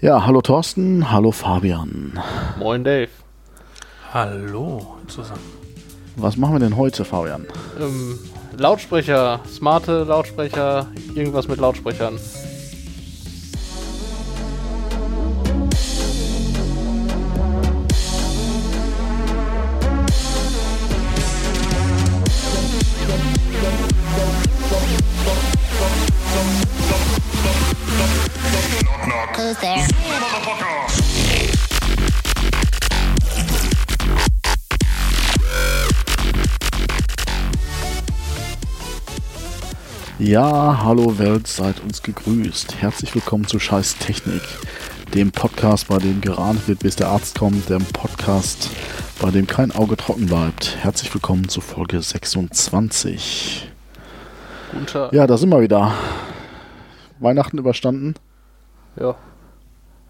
Ja, hallo Thorsten, hallo Fabian. Moin Dave. Hallo zusammen. Was machen wir denn heute, Fabian? Ähm, Lautsprecher, smarte Lautsprecher, irgendwas mit Lautsprechern. Ja, hallo Welt, seid uns gegrüßt. Herzlich willkommen zu Scheiß Technik, dem Podcast, bei dem gerannt wird, bis der Arzt kommt, dem Podcast, bei dem kein Auge trocken bleibt. Herzlich willkommen zu Folge 26. Guten Tag. Ja, da sind wir wieder. Weihnachten überstanden? Ja.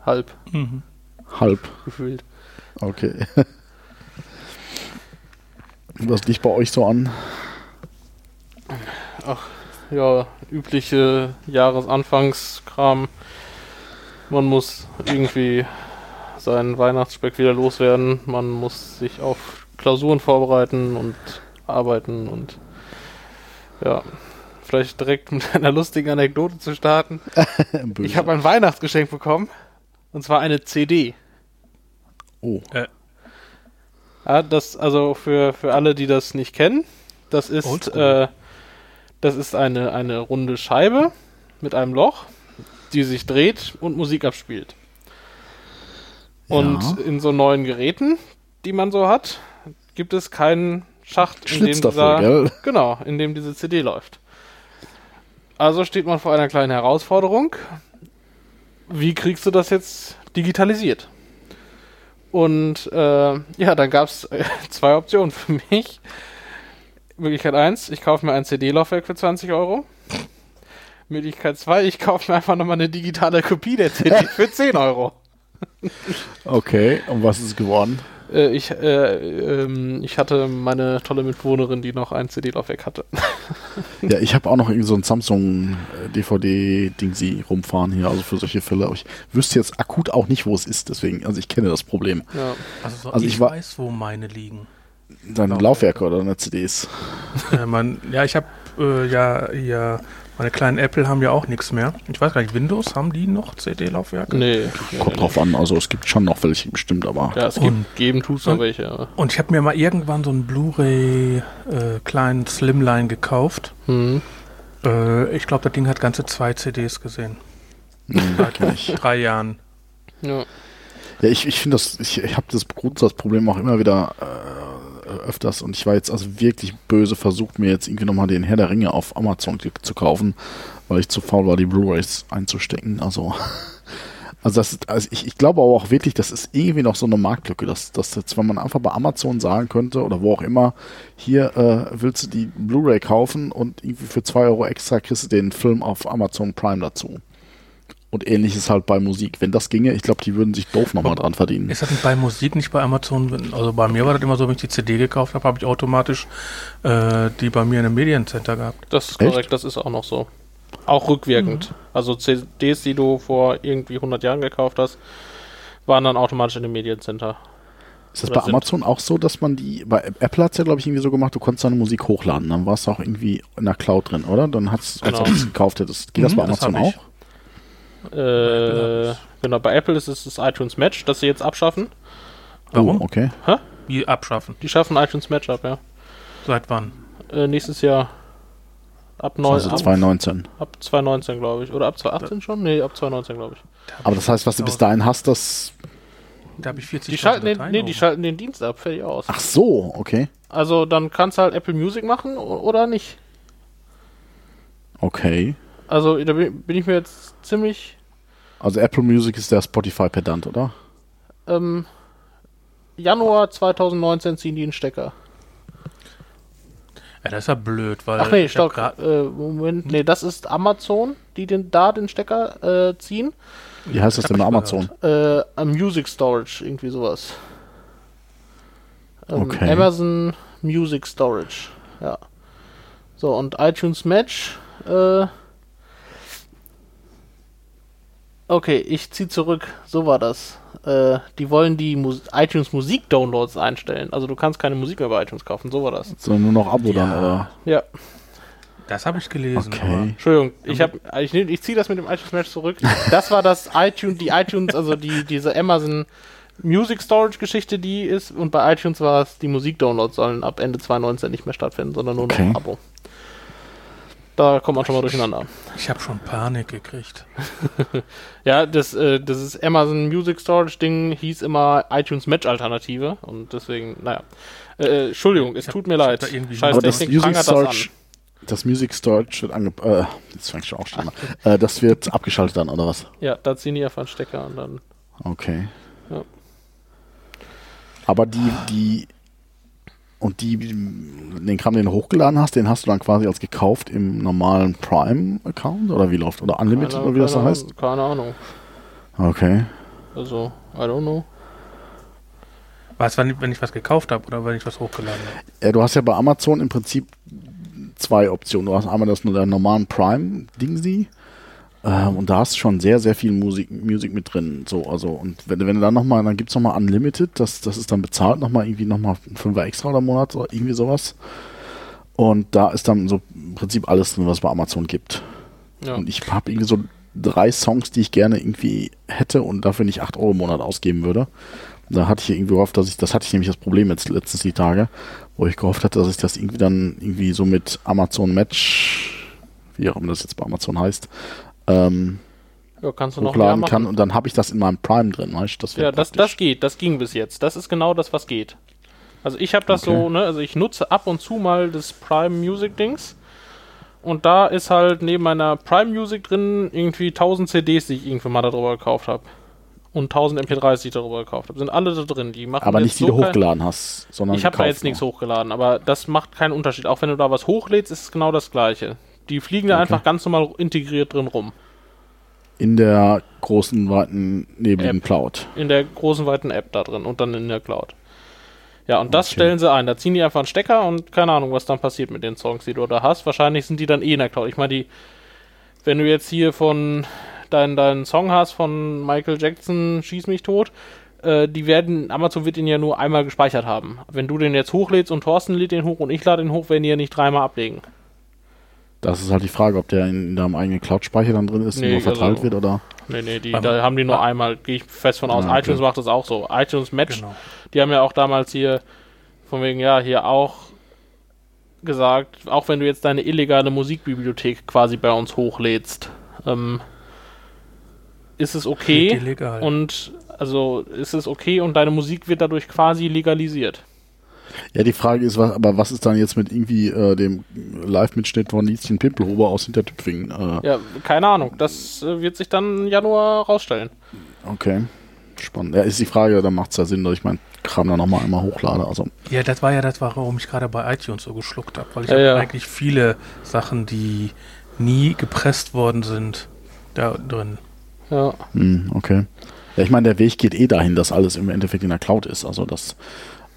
Halb Mhm. Halb. gefühlt. Okay. Was liegt bei euch so an? Ja, übliche Jahresanfangskram. Man muss irgendwie seinen Weihnachtsspeck wieder loswerden. Man muss sich auf Klausuren vorbereiten und arbeiten und ja, vielleicht direkt mit einer lustigen Anekdote zu starten. Ich habe ein Weihnachtsgeschenk bekommen und zwar eine CD. oh, Ja, das, also für, für alle, die das nicht kennen, das ist, äh, das ist eine, eine runde Scheibe mit einem Loch, die sich dreht und Musik abspielt. Und Ja. in so neuen Geräten, die man so hat, gibt es keinen Schacht, in dem, Schlitz dafür, dieser, genau, in dem diese CD läuft. Also steht man vor einer kleinen Herausforderung. Wie kriegst du das jetzt digitalisiert? Und äh, ja, dann gab es äh, zwei Optionen für mich. Möglichkeit 1, ich kaufe mir ein CD-Laufwerk für 20 Euro. Möglichkeit 2, ich kaufe mir einfach nochmal eine digitale Kopie der CD für 10 Euro. okay. Und was ist geworden? Äh, ich, äh, ähm, ich hatte meine tolle Mitbewohnerin, die noch ein CD-Laufwerk hatte. Ja, ich habe auch noch irgendwie so ein Samsung äh, sie rumfahren hier, also für solche Fälle. Aber ich wüsste jetzt akut auch nicht, wo es ist, deswegen, also ich kenne das Problem. Ja. Also, so, Also ich, ich weiß, wo meine liegen. Deine Laufwerke. Laufwerke oder deine CDs. äh, man, ja, ich habe äh, ja hier, meine kleinen Apple haben ja auch nichts mehr. Ich weiß gar nicht, Windows, haben die noch CD-Laufwerke? Nee. Kommt drauf an, also es gibt schon noch welche bestimmt, aber Ja, es gibt, Und- geben noch und- welche. aber- Und ich habe mir mal irgendwann so einen Blu-ray äh, kleinen Slimline gekauft. Hm. Äh, ich glaube, das Ding hat ganze zwei CDs gesehen. hm, ich. Drei Jahren. Ja. Ja, ich, ich finde das, ich, ich habe das Grundsatzproblem auch immer wieder äh, öfters und ich war jetzt also wirklich böse versucht, mir jetzt irgendwie nochmal den Herr der Ringe auf Amazon zu- kaufen, weil ich zu faul war, die Blu-Rays einzustecken. Also, also, das also ich, ich glaube aber auch wirklich, das ist irgendwie noch so eine Marktlücke, dass, dass jetzt, wenn man einfach bei Amazon sagen könnte oder wo auch immer, hier äh, willst du die Blu-Ray kaufen und irgendwie für 2 Euro extra kriegst du den Film auf Amazon Prime dazu. Und ähnliches halt bei Musik. Wenn das ginge, ich glaube, die würden sich doof nochmal dran verdienen. Ist das denn bei Musik nicht bei Amazon? Also bei mir war das immer so, wenn ich die CD gekauft habe, habe ich automatisch äh, die bei mir in einem Mediencenter gehabt. Das ist Echt? korrekt, das ist auch noch so. Auch rückwirkend. Also CDs, die du vor irgendwie 100 Jahren gekauft hast, waren dann automatisch in dem Mediencenter. Ist das Oder bei sind- Amazon auch so, dass man die, bei Apple hat es ja, glaube ich, irgendwie so gemacht, du konntest deine Musik hochladen, dann war es auch irgendwie in der Cloud drin, oder? Dann hat's, als Genau. du es gekauft hättest. Geht das Mhm, bei das Amazon hab ich. auch? Äh, genau, bei Apple ist es das iTunes Match, das sie jetzt abschaffen. Warum? Oh, okay. Wie abschaffen? Die schaffen iTunes Match ab, ja. Seit wann? Äh, nächstes Jahr. Ab, neun, Also ab, 2019. ab 2019, glaube ich. Oder ab 2018 schon? Nee, ab 2019, glaube ich. Aber das heißt, was du bis dahin hast, das. Da habe ich 40 Die schalten, den, nee, die schalten den Dienst ab, fertig aus. Ach so, okay. Also dann kannst du halt Apple Music machen oder nicht. Okay. Also da bin ich mir jetzt ziemlich Also Apple Music ist der Spotify-Pedant, oder? ähm, Januar 2019 ziehen die einen Stecker. Ja, das ist ja blöd, weil. Ach nee, stopp. Äh, Moment, nee, das ist Amazon, die den, da den Stecker äh, ziehen. Wie heißt das denn bei Amazon? Äh, am Music Storage, irgendwie sowas. Ähm, Okay. Amazon Music Storage, ja. So, und iTunes Match, äh, Okay, ich zieh zurück. So war das. Äh, die wollen die Mus iTunes Musik Downloads einstellen. Also du kannst keine Musik mehr bei iTunes kaufen. So war das. Sondern nur noch Abo dann, oder? Ja. Das habe ich gelesen. Okay. Entschuldigung, ich habe ich, ich ziehe das mit dem iTunes Match zurück. Das war das iTunes, die iTunes, also die diese Amazon Music Storage Geschichte, die ist und bei iTunes war es, die Musik Downloads sollen ab Ende 2019 nicht mehr stattfinden, sondern nur noch Okay. Abo. Da kommt man schon mal durcheinander. Aber ich habe schon Panik gekriegt. Ja, das, äh, das ist Amazon Music Storage Ding hieß immer iTunes Match Alternative und deswegen, naja. Äh, Entschuldigung, es Ich hab- tut mir ich leid. Scheiß Aber das Music das. Storage, das Music Storage wird ange... Äh, jetzt fängt schon auch schon an. Äh, das wird abgeschaltet dann, oder was? Ja, da ziehen die einfach einen Stecker und dann. Okay. Ja. Aber die, die... Und die, den Kram, den du hochgeladen hast, den hast du dann quasi als gekauft im normalen Prime-Account? Oder wie läuft? Oder Unlimited, Keine- oder wie das so keine heißt? Keine Ahnung. Okay. Also, I don't know. Was, wenn, wenn ich was gekauft habe oder wenn ich was hochgeladen habe? Ja, du hast ja bei Amazon im Prinzip zwei Optionen. Du hast einmal das nur der normalen Prime-Ding ähm, und da hast du schon sehr, sehr viel Musik, Musik mit drin. So, also, und wenn, du- wenn du dann nochmal, dann gibt's noch nochmal Unlimited, das, das ist dann bezahlt, nochmal irgendwie nochmal ein Fünfer extra oder Monat oder irgendwie sowas. Und da ist dann so im Prinzip alles drin, was es bei Amazon gibt. Ja. Und ich habe irgendwie so drei Songs, die ich gerne irgendwie hätte und dafür nicht 8 Euro im Monat ausgeben würde. Da hatte ich irgendwie gehofft, dass ich, das hatte ich nämlich das Problem jetzt letztens die Tage, wo ich gehofft hatte, dass ich das irgendwie dann irgendwie so mit Amazon Match, wie auch immer das jetzt bei Amazon heißt, ähm, ja, kannst du noch mehr hochladen kann und dann habe ich das in meinem Prime drin, weißt du? Ja, das, das geht, das ging bis jetzt. Das ist genau das, was geht. Also ich habe das Okay. so, ne, also ich nutze ab und zu mal das Prime Music Dings. Und da ist halt neben meiner Prime Music drin irgendwie 1000 CDs, die ich irgendwann mal darüber gekauft habe. Und 1000 MP3s, die ich darüber gekauft habe. Sind alle da drin. Die machen Aber nicht, die so du hochgeladen hast, sondern Ich habe da jetzt nichts hochgeladen, aber das macht keinen Unterschied. Auch wenn du da was hochlädst, ist es genau das gleiche. Die fliegen da Okay. einfach ganz normal integriert drin rum. In der großen, weiten, nebligen App. Cloud. in der großen weiten App da drin und dann in der Cloud. Ja, und das Okay. stellen sie ein. Da ziehen die einfach einen Stecker und keine Ahnung, was dann passiert mit den Songs, die du da hast. Wahrscheinlich sind die dann eh in der Cloud. Ich meine, die, wenn du jetzt hier von deinen deinen Song hast von Michael Jackson, Schieß mich tot, äh, die werden, Amazon wird ihn ja nur einmal gespeichert haben. Wenn du den jetzt hochlädst und Thorsten lädt den hoch und ich lade den hoch, werden die ja nicht dreimal ablegen. Das ist halt die Frage, ob der in, in deinem eigenen Cloud-Speicher dann drin ist und Nee, nur verteilt also- wird oder. Nee, nee, die, Ähm, da haben die nur ah. einmal, gehe ich fest von aus. Ah, okay. iTunes macht das auch so. iTunes Match Genau. Die haben ja auch damals hier, von wegen, ja, hier auch gesagt, auch wenn du jetzt deine illegale Musikbibliothek quasi bei uns hochlädst, ähm, ist es okay Illegal. und also ist es okay und deine Musik wird dadurch quasi legalisiert. Ja, die Frage ist, was, aber was ist dann jetzt mit irgendwie äh, dem Live-Mitschnitt von Lieschen Pimpelhuber aus Hintertüpfingen? Äh, Ja, keine Ahnung, das äh, wird sich dann im Januar rausstellen. Okay. Spannend. Ja, ist die Frage, da macht es ja Sinn, dass ich meinen Kram dann nochmal einmal hochlade. Also, Ja, das war ja das, warum ich gerade bei iTunes so geschluckt habe, weil ich Ja, habe ja. eigentlich viele Sachen, die nie gepresst worden sind, da drin. Ja, hm, okay. Ja, ich meine, der Weg geht eh dahin, dass alles im Endeffekt in der Cloud ist. Also, dass,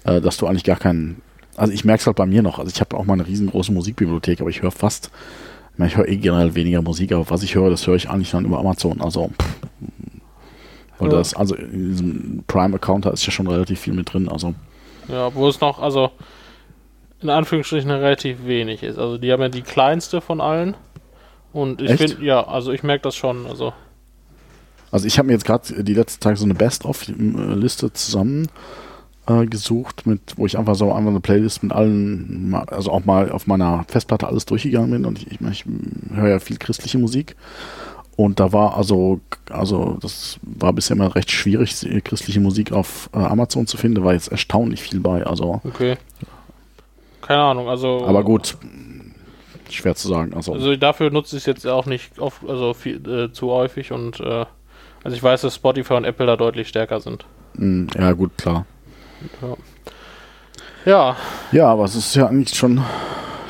äh, dass du eigentlich gar keinen. Also, ich merke es halt bei mir noch. Also, ich habe auch mal eine riesengroße Musikbibliothek, aber ich höre fast. Ich, höre eh generell weniger Musik, aber was ich höre, das höre ich eigentlich dann über Amazon. Also, pff, weil Ja. das, also in diesem Prime-Account, da ist ja schon relativ viel mit drin. Also, ja, wo es noch, also in Anführungsstrichen relativ wenig ist. Also die haben ja die kleinste von allen. Und ich finde, ja, also ich merke das schon. Also Also ich habe mir jetzt gerade die letzten Tage so eine Best-of-Liste zusammen äh, gesucht, mit, wo ich einfach so einfach eine Playlist mit allen, also auch mal auf meiner Festplatte alles durchgegangen bin und ich, ich, ich höre ja viel christliche Musik. Und da war also, also das war bisher immer recht schwierig, christliche Musik auf äh, Amazon zu finden. Da war jetzt erstaunlich viel bei. Also, Okay. Keine Ahnung, also. aber gut, schwer zu sagen. Also, Also dafür nutze ich es jetzt auch nicht oft, also viel, äh, zu häufig und äh, also ich weiß, dass Spotify und Apple da deutlich stärker sind. mh, ja gut, klar. Ja, Ja, aber es ist ja eigentlich schon,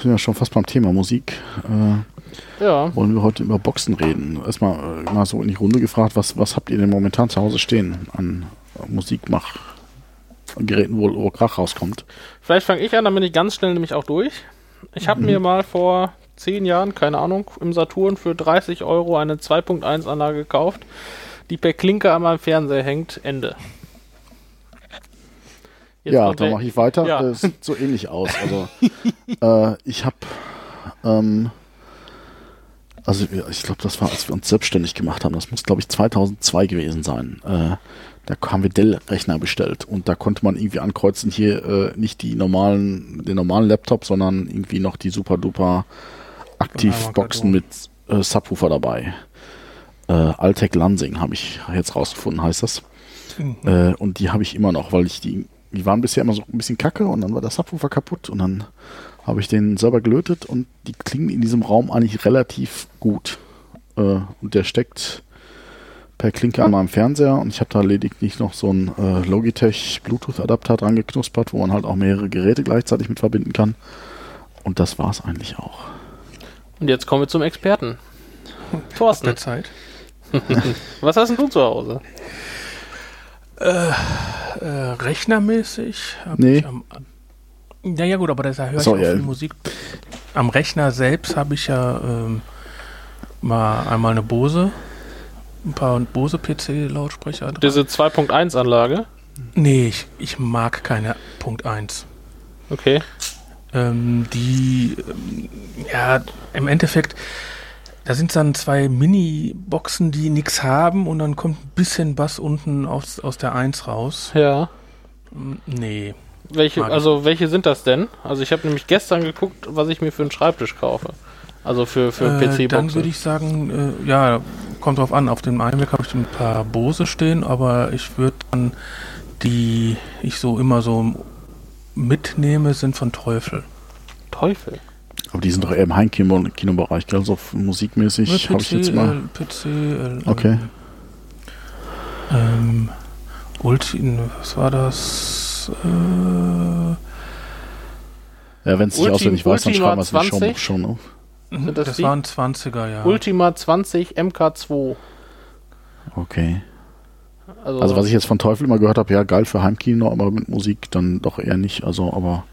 sind ja schon fast beim Thema Musik. Äh, ja. wollen wir heute über Boxen reden. Erstmal äh, mal so in die Runde gefragt, was, was habt ihr denn momentan zu Hause stehen an äh, Musikmachgeräten, wo, wo Krach rauskommt? Vielleicht fange ich an, dann bin ich ganz schnell nämlich auch durch. Ich habe mir mal vor zehn Jahren, keine Ahnung, im Saturn für 30 Euro eine 2.1 Anlage gekauft. die per Klinke an meinem Fernseher hängt. Ende. Jetzt ja, dann der- mache ich weiter. Ja. Das sieht so ähnlich aus. Also, äh, ich habe, ähm, also ich glaube, das war, als wir uns selbstständig gemacht haben. Das muss, glaube ich, 2002 gewesen sein. Äh, da haben wir Dell-Rechner bestellt und da konnte man irgendwie ankreuzen hier äh, nicht die normalen, den normalen Laptop, sondern irgendwie noch die super duper Aktivboxen mit äh, Subwoofer dabei. Äh, Altec Lansing habe ich jetzt rausgefunden, heißt das. Mhm. Äh, und die habe ich immer noch, weil ich die, die waren bisher immer so ein bisschen kacke und dann war der Subwoofer kaputt und dann habe ich den selber gelötet und die klingen in diesem Raum eigentlich relativ gut. Äh, und der steckt per Klinke an meinem Fernseher und ich habe da lediglich noch so einen äh, Logitech Bluetooth-Adapter dran geknuspert, wo man halt auch mehrere Geräte gleichzeitig mit verbinden kann. Und das war's eigentlich auch. Und jetzt kommen wir zum Experten. Der Thorsten, Zeit. was hast denn du zu Hause? Äh, rechnermäßig hab Nee. ich am, ja, ja gut, aber da höre ich auch ja. viel Musik. Am Rechner selbst habe ich ja ähm, mal einmal eine Bose, ein paar Bose PC-Lautsprecher dran. Diese 2.1 Anlage. Nee, ich, ich mag keine Punkt 1. Okay. Ähm, die, ähm, ja, im Endeffekt, da sind dann zwei Mini-Boxen, die nichts haben und dann kommt ein bisschen Bass unten aus, aus der 1 raus. Ja. Mm, Nee. Welche, also welche sind das denn? Also ich habe nämlich gestern geguckt, was ich mir für einen Schreibtisch kaufe. Also für, für Äh, PC-Boxen. dann würde ich sagen, äh, ja, kommt drauf an. Auf dem iMac habe ich ein paar Bose stehen, aber ich würde dann die ich so immer so mitnehme, sind von Teufel. Teufel. Aber die sind doch eher im Heimkino-Bereich, gell? So musikmäßig habe ich jetzt mal. PC, äh, Okay. Ähm, Ulti, was war das? Äh, Ja, wenn es nicht auswendig weiß, dann schreiben wir es 20? Show- schon auf. Sind das das die? waren 20er, ja. Ultima 20 MK2. Okay. Also, Also was ich jetzt von Teufel immer gehört habe, ja geil für Heimkino, aber mit Musik dann doch eher nicht. Also, aber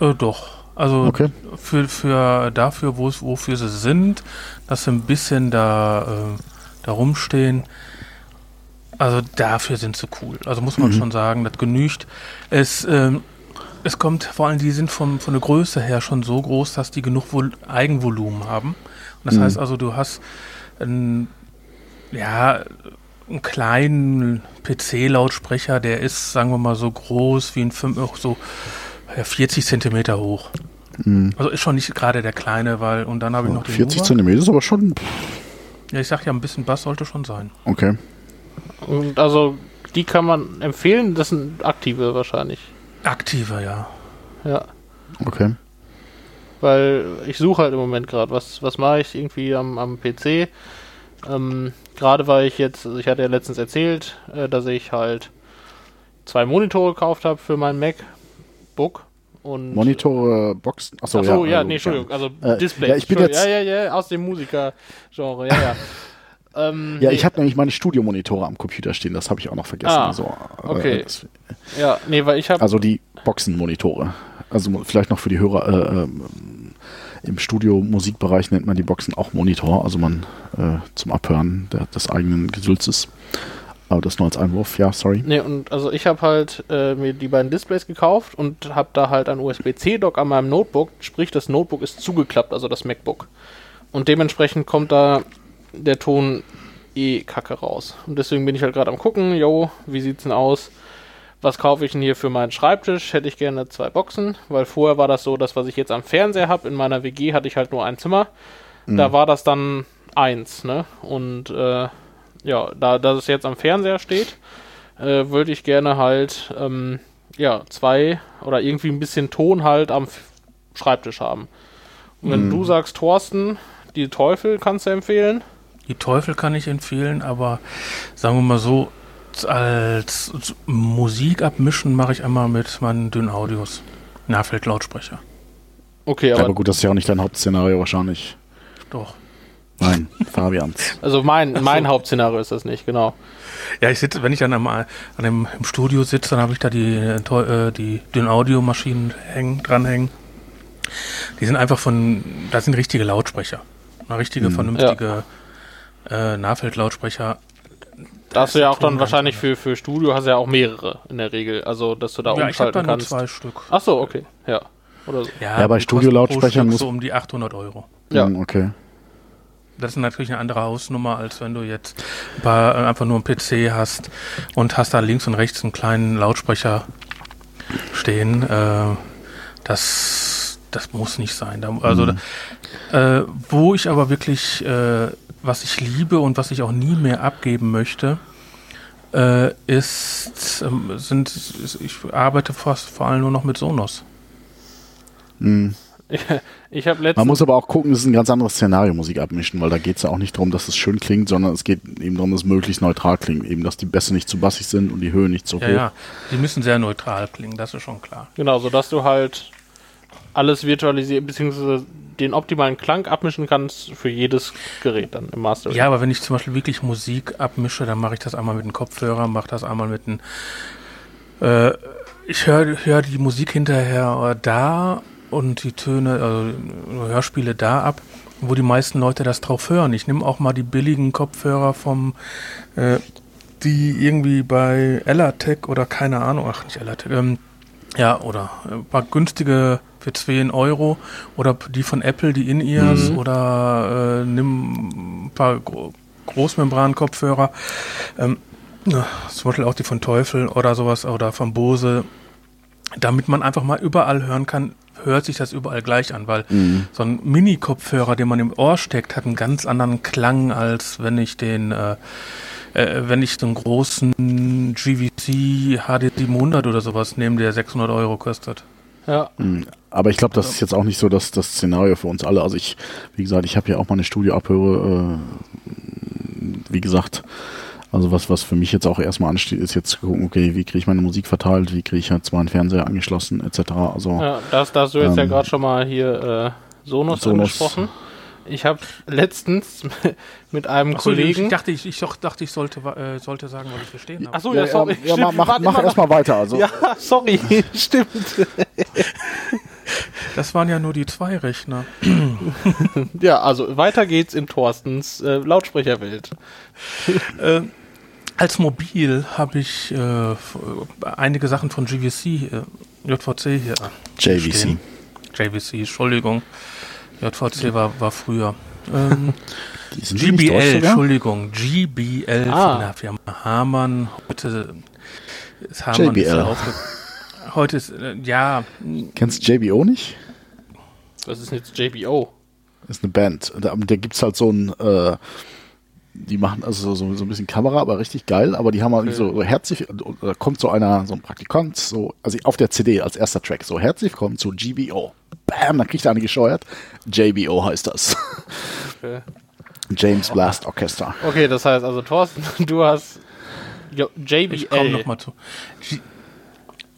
Äh, doch. Also okay. für, für dafür, wo es- wofür sie sind, dass sie ein bisschen da, äh, da rumstehen. Also dafür sind sie cool. Also muss man Mhm. schon sagen, das genügt. Es, ähm, es kommt vor allem, die sind vom, von der Größe her schon so groß, dass die genug Vol Eigenvolumen haben. Und das Mhm. heißt also, du hast einen, ja, einen kleinen PC-Lautsprecher, der ist, sagen wir mal, so groß wie ein 5, so 40 Zentimeter hoch. Mhm. Also ist schon nicht gerade der kleine, weil und dann habe ich noch den 40 Nova. Zentimeter ist aber schon. Ja, ich sag ja, ein bisschen Bass sollte schon sein. Okay. und also die kann man empfehlen. Das sind aktive wahrscheinlich. Aktiver, ja. Ja. Okay. Weil ich suche halt im Moment gerade, was, was mache ich irgendwie am, am PC. Ähm, gerade weil ich jetzt, also ich hatte ja letztens erzählt, äh, dass ich halt zwei Monitore gekauft habe für mein MacBook. Und Monitore, Boxen. Achso, Achso, ja, also, nee, Entschuldigung, also Äh, Display. ja, ich bin jetzt- ja, ja, ja, aus dem Musiker-Genre, ja, ja. ähm, Ja, ich habe nämlich meine Studiomonitore am Computer stehen, das habe ich auch noch vergessen. Ah, also, äh, okay. das- ja, nee, weil ich habe also die Boxenmonitore. Also vielleicht noch für die Hörer. Äh, ähm, Im Studio-Musikbereich nennt man die Boxen auch Monitor, also man äh, zum Abhören der, des eigenen Gesülzes. Aber das nur als Einwurf, ja, sorry. Nee, und also ich habe halt äh, mir die beiden Displays gekauft und habe da halt ein USB-C-Dock an meinem Notebook, sprich das Notebook ist zugeklappt, also das MacBook. Und dementsprechend kommt da der Ton eh kacke raus. Und deswegen bin ich halt gerade am gucken, yo, wie sieht's denn aus? Was kaufe ich denn hier für meinen Schreibtisch? Hätte ich gerne zwei Boxen, weil vorher war das so, das, was ich jetzt am Fernseher habe, in meiner WG hatte ich halt nur ein Zimmer. Da war das dann eins, ne? Und äh, ja, da, da es jetzt am Fernseher steht, äh, würde ich gerne halt, ähm, ja, zwei oder irgendwie ein bisschen Ton halt am F Schreibtisch haben. Und wenn du sagst, Thorsten, die Teufel kannst du empfehlen. Die Teufel kann ich empfehlen, aber sagen wir mal so, als Musik abmischen mache ich einmal mit meinen dünnen Audios. Nahfeld-Lautsprecher. Okay, Aber, aber, gut, das ist ja auch nicht dein Hauptszenario wahrscheinlich. Doch. Nein, Fabians. also mein, mein Hauptszenario ist das nicht, genau. Ja, ich sitze, wenn ich dann am, an dem, im Studio sitze, dann habe ich da die, äh, äh, die dünnen Audiomaschinen hängen, dranhängen. Die sind einfach von, das sind richtige Lautsprecher. Eine richtige, vernünftige äh, Nahfeld-Lautsprecher. Da hast du ja auch dann wahrscheinlich für, für Studio hast du ja auch mehrere in der Regel. Also, dass du da Ja, ich habe da umschalten nur kannst. zwei Stück. Ach so, okay. Ja. Oder so. Ja, bei die Studiolautsprechern muss- so um die 800 Euro. Ja. Hm, okay. Das ist natürlich eine andere Hausnummer, als wenn du jetzt ein paar, äh, einfach nur einen PC hast und hast da links und rechts einen kleinen Lautsprecher stehen. Äh, das, das muss nicht sein. Da, also, da, äh, wo ich aber wirklich, äh, was ich liebe und was ich auch nie mehr abgeben möchte, äh, ist, ähm, sind, ich arbeite fast vor allem nur noch mit Sonos. Hm. Ich habe Man muss aber auch gucken, es ist ein ganz anderes Szenario, Musik abmischen, weil da geht es ja auch nicht darum, dass es schön klingt, sondern es geht eben darum, dass es möglichst neutral klingt. Eben, dass die Bässe nicht zu bassig sind und die Höhe nicht zu Ja, hoch. ja, die müssen sehr neutral klingen, das ist schon klar. Genau, sodass du halt alles virtualisieren, beziehungsweise den optimalen Klang abmischen kannst für jedes Gerät dann im Master. Ja, aber wenn ich zum Beispiel wirklich Musik abmische, dann mache ich das einmal mit dem Kopfhörer, mache das einmal mit dem. Äh, ich höre hör die Musik hinterher da und die Töne, also Hörspiele da ab, wo die meisten Leute das drauf hören. Ich nehme auch mal die billigen Kopfhörer vom, äh, die irgendwie bei Elatec oder keine Ahnung, ach nicht Elatec, ähm, ja, oder ein paar günstige für 10 Euro oder die von Apple, die In-Ears Mhm. oder äh, nimm ein paar Gro Großmembran-Kopfhörer. Ähm, ja, zum Beispiel auch die von Teufel oder sowas oder von Bose, damit man einfach mal überall hören kann, hört sich das überall gleich an, weil Mhm. so ein Mini-Kopfhörer, den man im Ohr steckt, hat einen ganz anderen Klang, als wenn ich den, äh, äh, wenn ich den großen GVC HD 700 oder sowas nehme, der 600 Euro kostet. Ja. Hm, Aber ich glaube, das ist jetzt auch nicht so das, das Szenario für uns alle. Also ich, wie gesagt, ich habe ja auch mal eine Studioabhöre, äh, wie gesagt, also was, was für mich jetzt auch erstmal ansteht, ist jetzt zu gucken, okay, wie kriege ich meine Musik verteilt, wie kriege ich jetzt meinen Fernseher angeschlossen, etc. Also Ja, das, da hast du jetzt ja Ähm, gerade schon mal hier äh, Sonos, Sonos. angesprochen. Ich habe letztens mit einem Achso, ich Kollegen. dachte, ich, ich dachte, ich sollte, äh, sollte sagen, was ich verstehen habe. Achso, ja, sorry. ja, stimmt, mach, wir mach, mach erstmal weiter. Also, Ja, sorry, stimmt. Das waren ja nur die zwei Rechner. Ja, also weiter geht's in Thorstens äh, Lautsprecherwelt. Äh, als Mobil habe ich äh, einige Sachen von GVC, äh, JVC hier. JVC. stehen. JVC, Entschuldigung. JVC war, war früher. Ähm, GBL? Entschuldigung. GBL Ah. von der Firma Hamann. Heute ist Hamann JBL. Heute ist, äh, ja, Kennst du JBO nicht? Das ist jetzt JBO. Das ist eine Band. Da, da gibt es halt so ein, äh, die machen also so, so ein bisschen Kamera, aber richtig geil, aber die haben halt so, so herzlich, da kommt so einer, so ein Praktikant, so, also auf der CD als erster Track, so herzlich willkommen zu GBO. Bam, dann kriegt er eine gescheuert. JBO heißt das. Okay. James Blast Orchestra. okay, das heißt also, Thorsten, du hast jo, ich komme JBL nochmal zu. G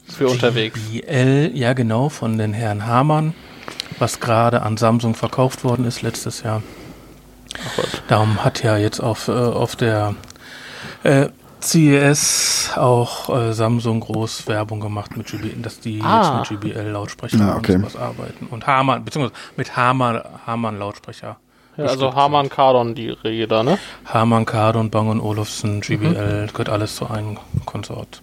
für unterwegs. GBL, ja genau, von den Herrn Hamann, was gerade an Samsung verkauft worden ist letztes Jahr. Ach. Darum hat ja jetzt auf, äh, auf der äh, CES auch äh, Samsung groß Werbung gemacht mit GBL, dass die Ah. jetzt mit GBL-Lautsprechern Ah, okay. und sowas arbeiten. Und Hamann, beziehungsweise mit Hamann, Hamann-Lautsprecher. Ja, also Harman Kardon, die da, ne? Hamann, Kardon, Bang und Olufsen, GBL, Mhm. gehört alles zu einem Konsort.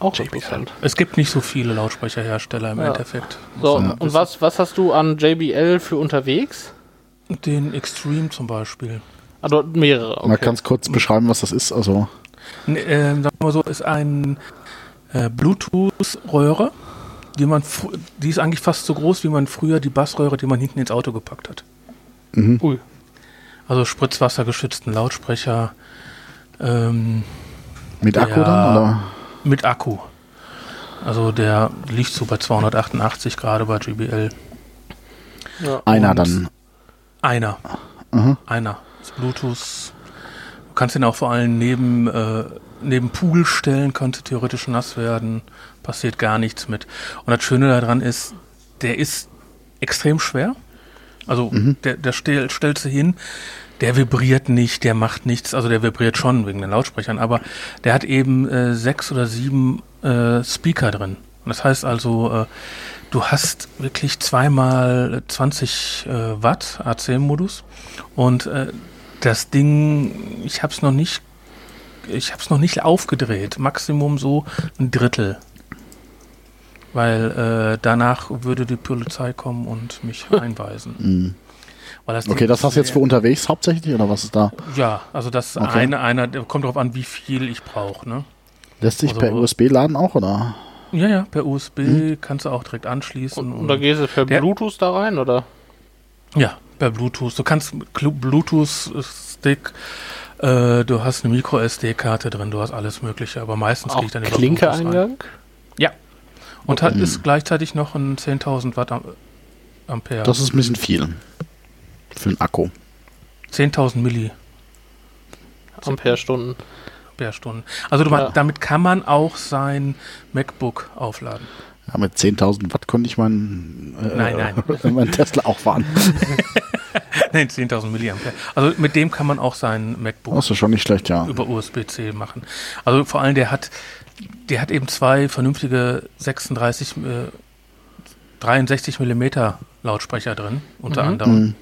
Auch interessant. Es gibt nicht so viele Lautsprecherhersteller im Ja. Endeffekt. So, und was, was hast du an JBL für unterwegs? Den Extreme zum Beispiel. Also mehrere. Okay. Man kann es kurz beschreiben, was das ist. Also, N- Ähm, sagen wir mal so, ist ein äh, Bluetooth-Röhre, die man, fr- die ist eigentlich fast so groß, wie man früher die Bassröhre, die man hinten ins Auto gepackt hat. Ui. Also spritzwassergeschützten Lautsprecher ähm, mit Akku dann? Oder? mit Akku. Also der liegt so bei 288 gerade bei GBL. Ja. Einer Und- dann. Einer. Mhm. Einer. Das Bluetooth. Du kannst den auch vor allem neben, äh, neben Pool stellen, könnte theoretisch nass werden. Passiert gar nichts mit. Und das Schöne daran ist, der ist extrem schwer. Also der, der stell, stellst du hin, der vibriert nicht, der macht nichts. Also der vibriert schon wegen den Lautsprechern, aber der hat eben äh, sechs oder sieben äh, Speaker drin. Das heißt also, äh, du hast wirklich zweimal 20 äh, Watt AC-Modus und äh, das Ding, ich habe es noch nicht ich habe es noch nicht aufgedreht. Maximum so ein Drittel. Weil danach würde die Polizei kommen und mich einweisen. Mhm. Das Okay, das hast du jetzt für unterwegs hauptsächlich oder was ist da? Ja, also das Okay. eine, einer, kommt darauf an, wie viel ich brauche, ne? Lässt sich Also- per USB laden auch oder? Ja, ja, per USB Hm. kannst du auch direkt anschließen. Und, und da gehst du per Der- Bluetooth da rein, oder? Ja, per Bluetooth. Du kannst Bluetooth-Stick, äh, du hast eine Micro-SD-Karte drin, du hast alles Mögliche, aber meistens gehe Auch ich dann über Bluetooth rein. Klinkeeingang? Ja. Und Okay. hat, ist gleichzeitig noch ein 10.000 Watt am- Ampere. Das ist ein bisschen viel. Für einen Akku. 10.000 Milli. Ampere-Stunden. Stunden. Also du, Ja. damit kann man auch sein MacBook aufladen. Ja, mit 10.000 Watt konnte ich meinen, äh, Nein, nein. meinen Tesla auch fahren. Nein, 10.000 Milliampere. Also mit dem kann man auch sein MacBook Das ist schon nicht schlecht, ja. über USB-C machen. Also vor allem der hat, der hat eben zwei vernünftige 36, äh, 63 Millimeter Lautsprecher drin, unter Mhm. anderem. Mhm.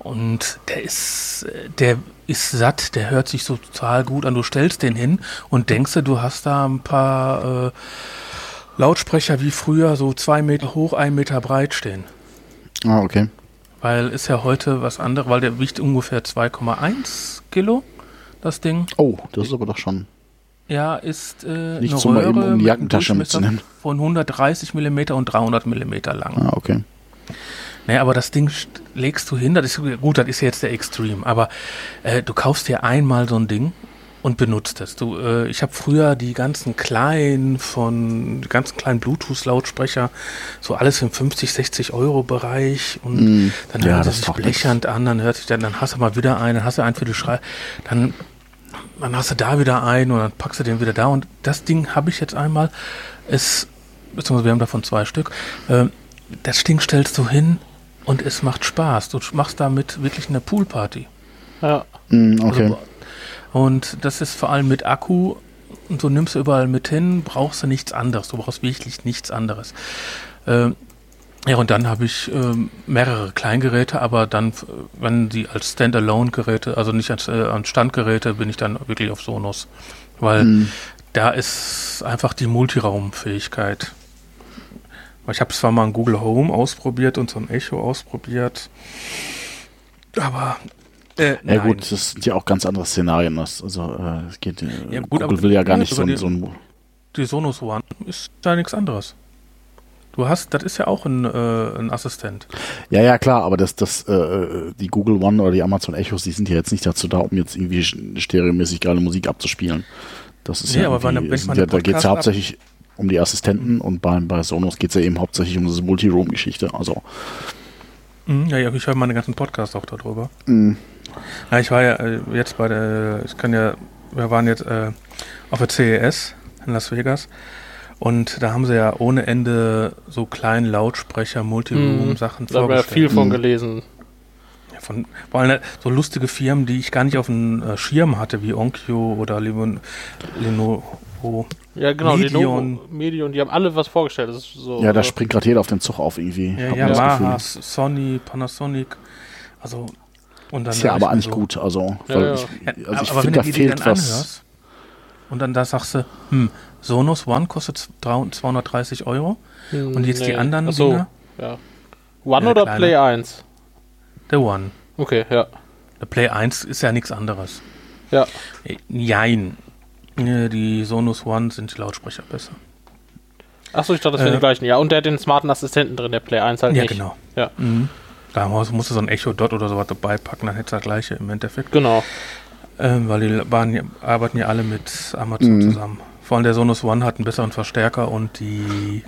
Und der ist, der ist satt, der hört sich so total gut an. Du stellst den hin und denkst du hast da ein paar äh, Lautsprecher wie früher, so zwei Meter hoch, ein Meter breit stehen. Ah, okay. Weil ist ja heute was anderes, weil der wiegt ungefähr 2,1 Kilo, das Ding. Oh, das ist aber doch schon. Ja, ist äh, Nicht eine so mal eben um die Jackentasche mitzunehmen. Von 130 mm und 300 mm lang. Ah, okay. Naja, aber das Ding st- legst du hin, das ist gut, das ist ja jetzt der Extreme, aber äh, du kaufst dir einmal so ein Ding und benutzt es. Du, äh, ich habe früher die ganzen kleinen von die ganzen kleinen Bluetooth-Lautsprecher, so alles im 50, 60 Euro Bereich und Mm, dann ja, hört es sich blechernd an, dann hört sich dann, dann hast du mal wieder einen, dann hast du einen für die Schrei, dann dann hast du da wieder einen und dann packst du den wieder da und das Ding habe ich jetzt einmal, es, beziehungsweise wir haben davon zwei Stück, ähm, das Ding stellst du hin und es macht Spaß. Du machst damit wirklich eine Poolparty. Ja. Mm, okay. Also, und das ist vor allem mit Akku und du nimmst du überall mit hin, brauchst du nichts anderes. Du brauchst wirklich nichts anderes. Ähm, ja, und dann habe ich ähm, mehrere Kleingeräte, aber dann, äh, wenn die als Standalone-Geräte, also nicht als, äh, als Standgeräte, bin ich dann wirklich auf Sonos. Weil Mm, da ist einfach die Multiraumfähigkeit. Ich habe zwar mal ein Google Home ausprobiert und so ein Echo ausprobiert, aber äh, ja nein. gut, das sind ja auch ganz andere Szenarien. Das, also äh, es geht, Ja, gut, Google will ja gar ja, nicht so, die- so ein die Sonos One ist da nichts anderes. Du hast, das ist ja auch ein, äh, ein Assistent. Ja, ja, klar, aber das, das, äh, die Google One oder die Amazon Echos, die sind ja jetzt nicht dazu da, um jetzt irgendwie stereomäßig gerade Musik abzuspielen. Das ist Nee, ja, aber wenn- wenn man ja da geht es ja ab- hauptsächlich um die Assistenten und bei, bei Sonos geht es ja eben hauptsächlich um diese Multi-Room-Geschichte. Also, Mhm, ja, ja, ich höre meine ganzen Podcasts auch darüber. mh, Ja, ich war ja äh, jetzt bei der, ich kann ja, wir waren jetzt äh, auf der CES in Las Vegas und da haben sie ja ohne Ende so kleine Lautsprecher, Multiroom-Sachen Da haben wir ja viel von Mhm. gelesen. Ja, Von, vor allem so lustige Firmen, die ich gar nicht auf dem äh, Schirm hatte, wie Onkyo oder Lenovo. Ja, genau, Medion. Lenovo, Medion, die haben alle was vorgestellt. Das ist so, ja, da so- springt gerade jeder auf den Zug auf irgendwie. Ja, Yamaha, Gefühl. Sony, Panasonic. Also, und dann Ist ja aber eigentlich so, gut. Also, Ja, weil ja. ich, Ja, also ich aber wenn finde, da die fehlt was. anhörst und dann da sagst du, hm, Sonos One kostet 230 Euro Hm, und jetzt die nee. anderen Ach so, Dinger, ja. One Ja, oder kleine. Play 1? der One. Okay, ja. Der Play 1 ist ja nichts anderes. Ja. Äh, Jein. Äh, Die Sonos One sind die Lautsprecher besser. Achso, ich dachte, das wären Äh, die gleichen. Ja, und der hat den smarten Assistenten drin, der Play 1 halt ja, nicht. genau. Ja. Mhm. Da musst musst du so ein Echo Dot oder sowas dabei packen, dann hättest du das gleiche im Endeffekt. Genau. Ähm, weil die waren, arbeiten ja alle mit Amazon Mhm. zusammen. Vor allem der Sonos One hat einen besseren Verstärker und die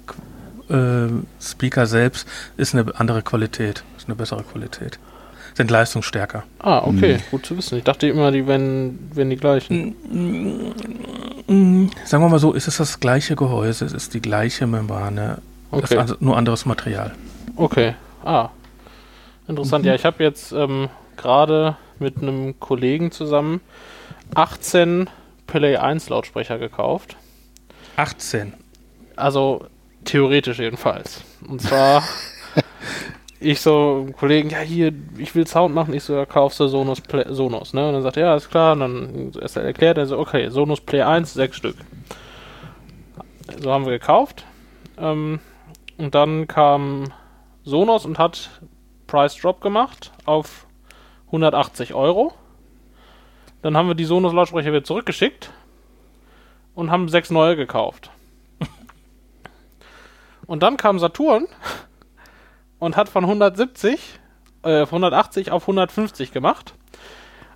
äh, Speaker selbst ist eine andere Qualität, ist eine bessere Qualität. Sind leistungsstärker. Ah, okay, Mhm. gut zu wissen. Ich dachte immer, die wären, wären die gleichen. Mm, Sagen wir mal so, ist es das gleiche Gehäuse, es ist die gleiche Membrane, Okay. ist also nur anderes Material. Okay. Ah. Interessant. Ja, ich habe jetzt ähm, gerade mit einem Kollegen zusammen 18 Play 1 Lautsprecher gekauft. 18. Also theoretisch jedenfalls. Und zwar ich so, Kollegen, ja hier, ich will Sound machen. Ich so, ja, kaufst du Sonos, Play, Sonos, ne? Und dann sagt er, ja, ist klar. Und dann erst erklärt er so, okay, Sonos Play 1, sechs Stück. So haben wir gekauft. Ähm, und dann kam Sonos und hat Price Drop gemacht auf 180 Euro. Dann haben wir die Sonos Lautsprecher wieder zurückgeschickt und haben sechs neue gekauft. Und dann kam Saturn und hat von 170, äh, von 180 auf 150 gemacht.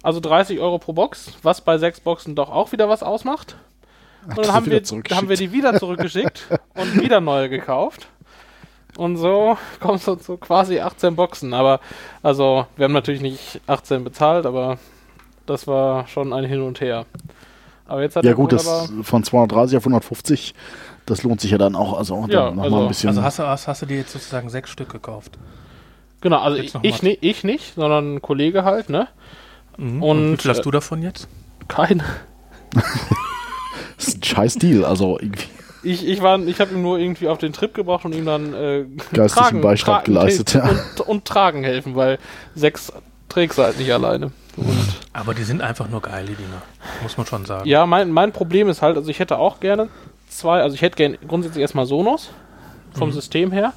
Also 30 Euro pro Box, was bei sechs Boxen doch auch wieder was ausmacht. Und dann haben wir, haben wir die wieder zurückgeschickt und wieder neue gekauft. Und so kommst du zu quasi 18 Boxen. Aber, also, wir haben natürlich nicht 18 bezahlt, aber das war schon ein Hin und Her. Aber jetzt hat Ja gut, das von 230 auf 150, das lohnt sich ja dann auch. Also dann Ja, noch also- mal ein bisschen. Also hast du, hast, hast du dir jetzt sozusagen sechs Stück gekauft. Genau, also ich, ich, ni- ich nicht, sondern ein Kollege halt, ne? Mhm. Und, wie viel hast äh, du davon jetzt? Kein. das ist ein scheiß Deal. Also irgendwie Ich, ich, war- ich habe ihm nur irgendwie auf den Trip gebracht und ihm dann äh, Geistigen Beistand geleistet, ja. und, und tragen helfen, weil sechs trägst du halt nicht alleine. Und Aber die sind einfach nur geil, die Dinger. Muss man schon sagen. ja, mein, mein Problem ist halt, also ich hätte auch gerne zwei, also ich hätte gerne grundsätzlich erstmal Sonos vom System her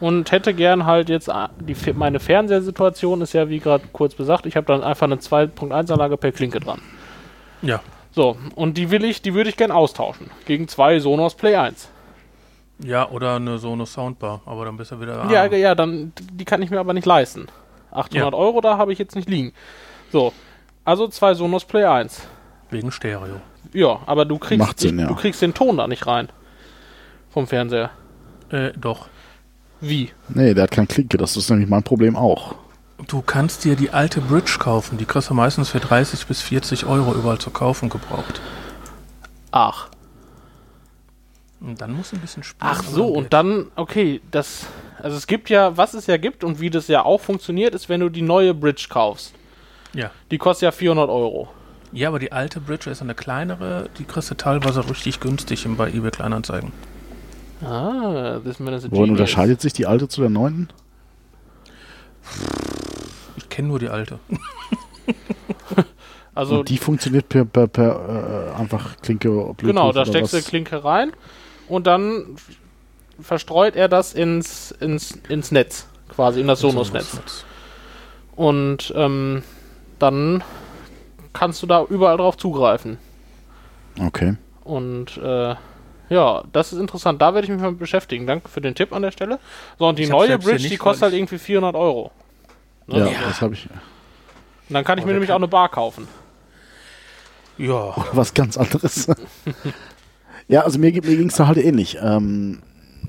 und hätte gern halt jetzt ah, die, meine Fernsehsituation ist ja wie gerade kurz besagt, ich habe dann einfach eine 2.1 Anlage per Klinke dran. Ja. So, und die will ich, die würde ich gern austauschen gegen zwei Sonos Play 1. Ja, oder eine so eine Soundbar, aber dann bist du wieder. Ja, arm. ja, dann die kann ich mir aber nicht leisten. 800 Ja. Euro da habe ich jetzt nicht liegen. So, also zwei Sonos Play 1. Wegen Stereo. Ja, aber du kriegst, Macht Sinn, ja. du kriegst den Ton da nicht rein. Vom Fernseher. Äh, doch. Wie? Nee, der hat kein Klinke, das ist nämlich mein Problem auch. Du kannst dir die alte Bridge kaufen. Die kriegst du meistens für 30 bis 40 Euro überall zu kaufen gebraucht. Ach. Und dann musst du ein bisschen spielen. Ach so, und dann, okay, das. Also es gibt ja, was es ja gibt und wie das ja auch funktioniert, ist, wenn du die neue Bridge kaufst. Ja. Die kostet ja 400 Euro. Ja, aber die alte Bridge ist eine kleinere, die kriegst du teilweise richtig günstig im- bei eBay Kleinanzeigen. Ah, this man is a Worin genius. unterscheidet sich die alte zu der neuen? Ich kenne nur die alte. Also und die funktioniert per, per, per äh, einfach Klinke Bluetooth Genau, da steckst du? Klinke rein und dann verstreut er das ins, ins, ins Netz, quasi in das Sonos-Netz. Und ähm, dann kannst du da überall drauf zugreifen. Okay. Und äh, ja, das ist interessant. Da werde ich mich mal beschäftigen. Danke für den Tipp an der Stelle. So, und die Ich neue Bridge, die kostet halt irgendwie 400 Euro. Ne? Ja, Und das habe ich. dann kann ich Oh, mir der nämlich kann- auch eine Bar kaufen. Ja, was ganz anderes. ja, also mir, mir ging es da halt ähnlich. Ähm,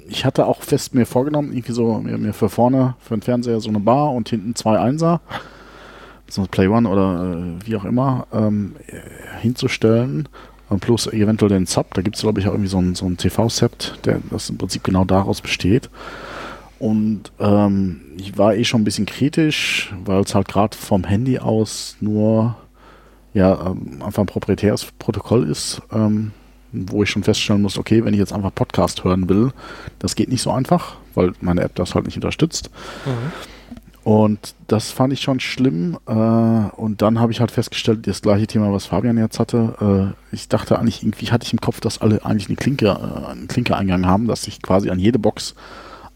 ich hatte auch fest mir vorgenommen, irgendwie so mir, mir für vorne, für den Fernseher so eine Bar und hinten zwei Einser, so Play One oder äh, wie auch immer, ähm, äh, hinzustellen. Und plus eventuell den Sub, da gibt es glaube ich auch irgendwie so ein, so ein TV-Set, der das im Prinzip genau daraus besteht. Und ähm, ich war eh schon ein bisschen kritisch, weil es halt gerade vom Handy aus nur ja, ähm, einfach ein proprietäres Protokoll ist, ähm, wo ich schon feststellen muss, okay, wenn ich jetzt einfach Podcast hören will, das geht nicht so einfach, weil meine App das halt nicht unterstützt. Und das fand ich schon schlimm. Äh, und dann habe ich halt festgestellt, das gleiche Thema, was Fabian jetzt hatte. Äh, ich dachte eigentlich, irgendwie hatte ich im Kopf, dass alle eigentlich eine Klinke, äh, einen Klinke-Eingang haben, dass ich quasi an jede Box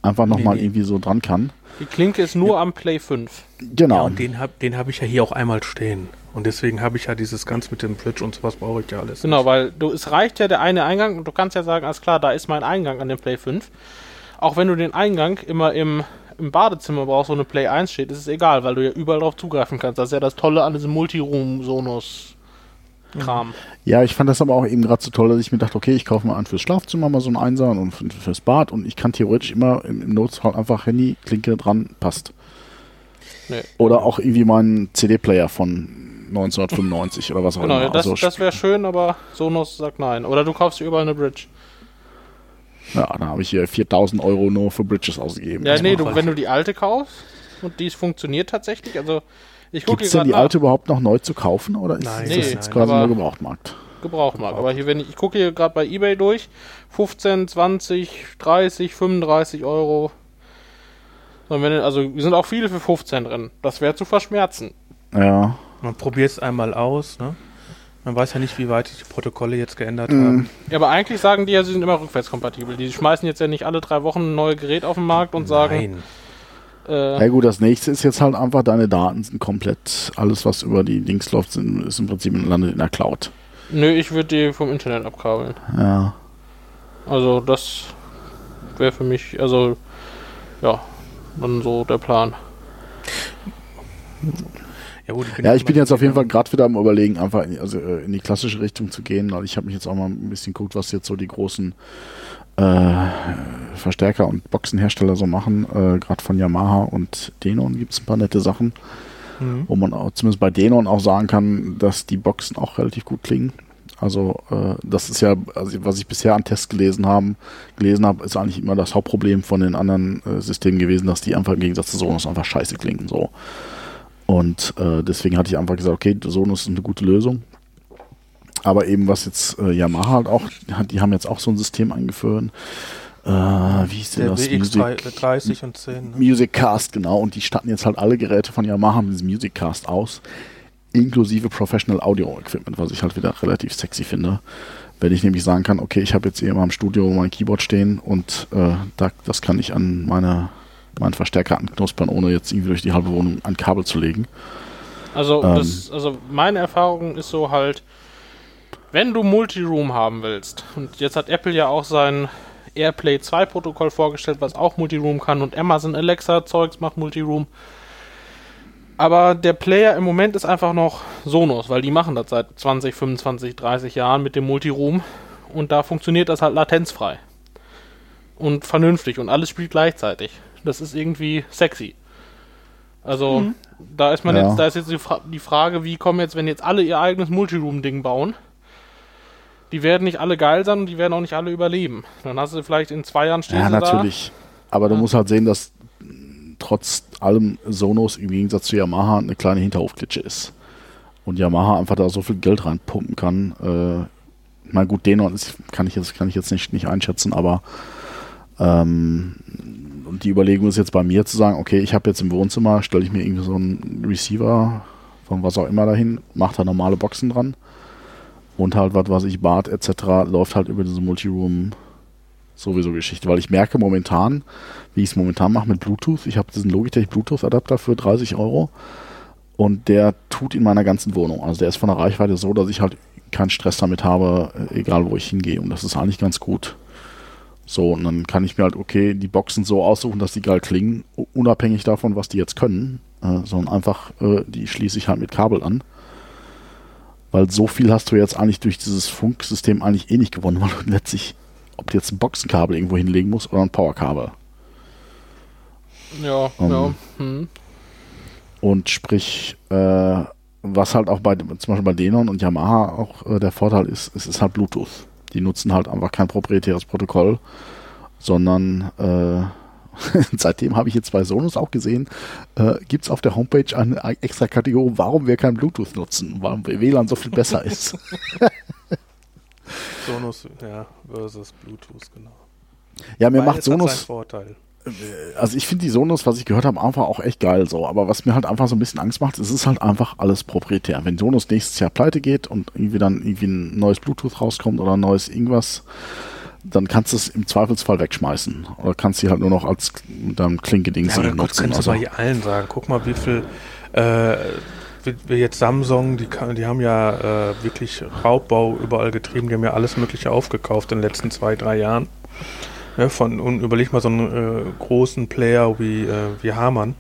einfach nochmal nee. irgendwie so dran kann. Die Klinke ist nur am Play 5. Genau. ja und den habe den hab ich ja hier auch einmal stehen. Und deswegen habe ich ja dieses ganz mit dem Bridge und sowas brauche ich ja alles. Genau, weil du, es reicht ja der eine Eingang und du kannst ja sagen, alles klar, da ist mein Eingang an den Play 5. Auch wenn du den Eingang immer im, im Badezimmer brauchst, wo eine Play 1 steht, ist es egal, weil du ja überall drauf zugreifen kannst. Das ist ja das Tolle an diesem Multiroom-Sonos-Kram. Ja, ich fand das aber auch eben gerade so toll, dass ich mir dachte, okay, ich kaufe mal an fürs Schlafzimmer mal so einen Einser und für, fürs Bad und ich kann theoretisch immer im, im Notfall einfach Handy, Klinke dran, passt. Nee. Oder auch irgendwie meinen CD-Player von 1995 oder was auch Genau, immer. das, Also, das wäre schön, aber Sonos sagt nein. Oder du kaufst dir überall eine Bridge. Ja, da habe ich hier 4000 Euro nur für Bridges ausgegeben. Ja, Das nee, du, halt- wenn du die alte kaufst und die funktioniert tatsächlich, also ich gucke Gibt es denn die alte überhaupt noch neu zu kaufen oder ist Nein, das nein, jetzt nein, quasi nur Gebrauchtmarkt? Gebrauchtmarkt. Aber hier, wenn ich, ich gucke hier gerade bei eBay durch, 15, 20, 30, 35 Euro. Sondern wenn, also wir sind auch viele für 15 drin. Das wäre zu verschmerzen. Ja. Man probiert es einmal aus, ne? Man weiß ja nicht, wie weit sich die Protokolle jetzt geändert Mhm. haben. Ja, aber eigentlich sagen die ja, sie sind immer rückwärtskompatibel. Die schmeißen jetzt ja nicht alle drei Wochen ein neues Gerät auf den Markt und sagen, Nein. äh, Ja gut, das nächste ist jetzt halt einfach, deine Daten sind komplett, alles was über die Links läuft, sind, ist im Prinzip landet in der Cloud. nö, ich würde die vom Internet abkabeln. Ja. Also das wäre für mich, also ja, dann so der Plan. Ja, gut, Ja, ich bin jetzt auf jeden Fall gerade wieder am überlegen, einfach in, also äh, in die klassische Richtung zu gehen. Also ich habe mich jetzt auch mal ein bisschen geguckt, was jetzt so die großen äh, Verstärker und Boxenhersteller so machen. Äh, gerade von Yamaha und Denon gibt es ein paar nette Sachen, Mhm. wo man auch, zumindest bei Denon auch sagen kann, dass die Boxen auch relativ gut klingen. Also äh, das ist ja, also was ich bisher an Tests gelesen haben, gelesen habe, ist eigentlich immer das Hauptproblem von den anderen äh, Systemen gewesen, dass die einfach im Gegensatz zu Sonos einfach scheiße klingen. So. Und äh, deswegen hatte ich einfach gesagt, okay, Sonos ist eine gute Lösung. Aber eben was jetzt äh, Yamaha halt auch, hat- die haben jetzt auch so ein System eingeführt. Äh, wie hieß denn Der das? WX30 und 10. Ne? Music Cast, genau. Und die statten jetzt halt alle Geräte von Yamaha mit diesem Music Cast aus. Inklusive Professional Audio Equipment, was ich halt wieder relativ sexy finde. Wenn ich nämlich sagen kann, okay, ich habe jetzt hier in meinem Studio mein Keyboard stehen und äh, da, das kann ich an meine, meinen Verstärker anknuspern, ohne jetzt irgendwie durch die halbe Wohnung ein Kabel zu legen. Also, Ähm. das, also meine Erfahrung ist so halt, wenn du Multiroom haben willst, und jetzt hat Apple ja auch sein AirPlay 2 Protokoll vorgestellt, was auch Multiroom kann und Amazon Alexa Zeugs macht Multiroom. Aber der Player im Moment ist einfach noch Sonos, weil die machen das seit 20, 25, 30 Jahren mit dem Multiroom und da funktioniert das halt latenzfrei. Und vernünftig und alles spielt gleichzeitig. Das ist irgendwie sexy. Also, da ist man Ja. jetzt, da ist jetzt die, Fra die Frage, wie kommen jetzt, wenn jetzt alle ihr eigenes Multiroom-Ding bauen, die werden nicht alle geil sein und die werden auch nicht alle überleben. Dann hast du vielleicht in zwei Jahren stehen Ja, natürlich. Aber du Ja. musst halt sehen, dass trotz allem Sonos im Gegensatz zu Yamaha eine kleine Hinterhofklitsche ist. Und Yamaha einfach da so viel Geld reinpumpen kann. Äh, na gut, ist, kann ich jetzt, kann ich jetzt nicht, nicht einschätzen, aber ähm, und die Überlegung ist jetzt bei mir zu sagen, okay, ich habe jetzt im Wohnzimmer, stelle ich mir irgendwie so einen Receiver von was auch immer dahin, mache da normale Boxen dran und halt was weiß ich, Bart etc. läuft halt über diese Multiroom sowieso Geschichte, weil ich merke momentan, wie ich es momentan mache mit Bluetooth, ich habe diesen Logitech Bluetooth Adapter für 30 Euro und der tut in meiner ganzen Wohnung. Also der ist von der Reichweite so, dass ich halt keinen Stress damit habe, egal wo ich hingehe und das ist eigentlich ganz gut. So, und dann kann ich mir halt, okay, die Boxen so aussuchen, dass die geil klingen, unabhängig davon, was die jetzt können, äh, sondern einfach, äh, die schließe ich halt mit Kabel an. Weil so viel hast du jetzt eigentlich durch dieses Funksystem eigentlich eh nicht gewonnen, weil du letztlich, ob du jetzt ein Boxenkabel irgendwo hinlegen musst oder ein Powerkabel. Ja, Um, ja. Hm. Und sprich, äh, was halt auch bei zum Beispiel bei Denon und Yamaha auch äh, der Vorteil ist, es ist halt Bluetooth. Die nutzen halt einfach kein proprietäres Protokoll, sondern äh, seitdem habe ich jetzt bei Sonos auch gesehen, äh, gibt es auf der Homepage eine extra Kategorie, warum wir kein Bluetooth nutzen, warum WLAN so viel besser ist. Sonos, ja, versus Bluetooth, genau. Ja, mir Beides macht hat seinen Sonos, Vorteil. Also ich finde die Sonos, was ich gehört habe, einfach auch echt geil so. Aber was mir halt einfach so ein bisschen Angst macht, es ist halt einfach alles proprietär. Wenn Sonos nächstes Jahr pleite geht und irgendwie dann irgendwie ein neues Bluetooth rauskommt oder ein neues irgendwas, dann kannst du es im Zweifelsfall wegschmeißen. Oder kannst sie halt nur noch als mit deinem Klinke-Ding Ja, aber das nutzen. kannst du Also, bei allen sagen. Guck mal, wie viel äh, wie, wie jetzt Samsung, die, die haben ja äh, wirklich Raubbau überall getrieben, die haben ja alles Mögliche aufgekauft in den letzten zwei, drei Jahren. Ja, von, und überleg mal so einen äh, großen Player wie, äh, wie Hamann.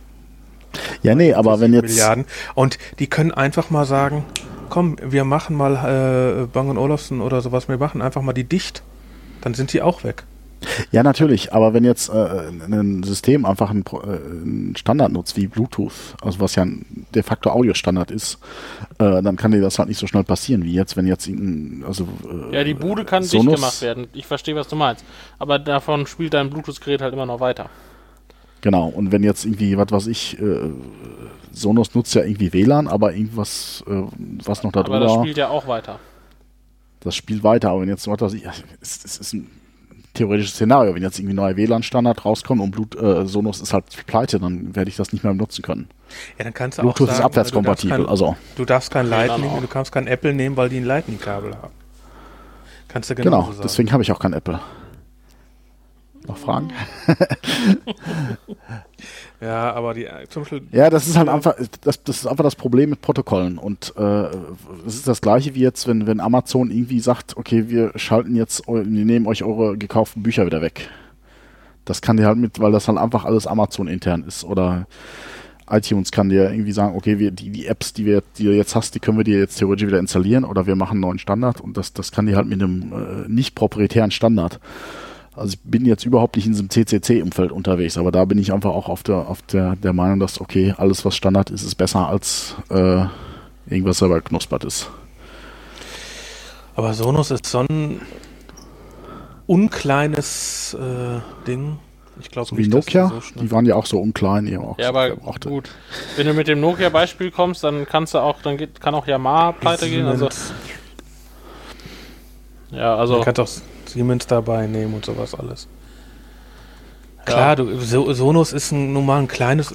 ja, nee, aber wenn jetzt. Milliarden. Und die können einfach mal sagen, komm, wir machen mal äh, Bang Olufsen oder sowas, wir machen einfach mal die dicht. Dann sind die auch weg. Ja, natürlich, aber wenn jetzt äh, ein System einfach einen, äh, einen Standard nutzt wie Bluetooth, also was ja ein de facto Audiostandard ist, äh, dann kann dir das halt nicht so schnell passieren wie jetzt, wenn jetzt irgendein, also äh, Ja, die Bude kann dicht Sonos- gemacht werden. Ich verstehe, was du meinst. Aber davon spielt dein Bluetooth-Gerät halt immer noch weiter. Genau, und wenn jetzt irgendwie, was weiß ich, äh, Sonos nutzt ja irgendwie WLAN, aber irgendwas, äh, was noch da Aber drüber, das spielt ja auch weiter. das spielt weiter, aber wenn jetzt, was weiß ich, es, es ist ein theoretisches Szenario. Wenn jetzt irgendwie ein neuer WLAN-Standard rauskommt und Blut, äh, Sonos ist halt pleite, dann werde ich das nicht mehr benutzen können. Ja, dann kannst du Bluetooth auch ist sagen, abwärtskompatibel, Du darfst also kein, du darfst kein Lightning, du kannst kein Apple nehmen, weil die ein Lightning-Kabel haben. Kannst du genau genau, sagen. deswegen habe ich auch kein Apple. Noch Fragen? Ja, aber die äh, zum Beispiel. Ja, das ist halt einfach, das, das ist einfach das Problem mit Protokollen. Und äh, es ist das gleiche wie jetzt, wenn, wenn Amazon irgendwie sagt, okay, wir schalten jetzt, wir nehmen euch eure gekauften Bücher wieder weg. Das kann dir halt mit, weil das halt einfach alles Amazon intern ist. Oder iTunes kann dir irgendwie sagen, okay, wir, die, die Apps, die, wir, die du jetzt hast, die können wir dir jetzt theoretisch wieder installieren oder wir machen einen neuen Standard und das, das kann dir halt mit einem äh, nicht proprietären Standard. Also ich bin jetzt überhaupt nicht in diesem CCC-Umfeld unterwegs, aber da bin ich einfach auch auf der, auf der, der Meinung, dass, okay, alles was Standard ist, ist besser als äh, irgendwas selber knuspert ist. Aber Sonos ist so ein unkleines äh, Ding. Ich glaube So wie nicht, dass Nokia, die so die waren ja auch so unklein, die auch Ja, aber gut. Wenn du mit dem Nokia-Beispiel kommst, dann kannst du auch, dann geht, kann auch Yamaha pleite gehen. Also, ja, also du kannst auch Siemens dabei nehmen und sowas alles. Klar, du, so, Sonos ist ein, nun mal ein kleines,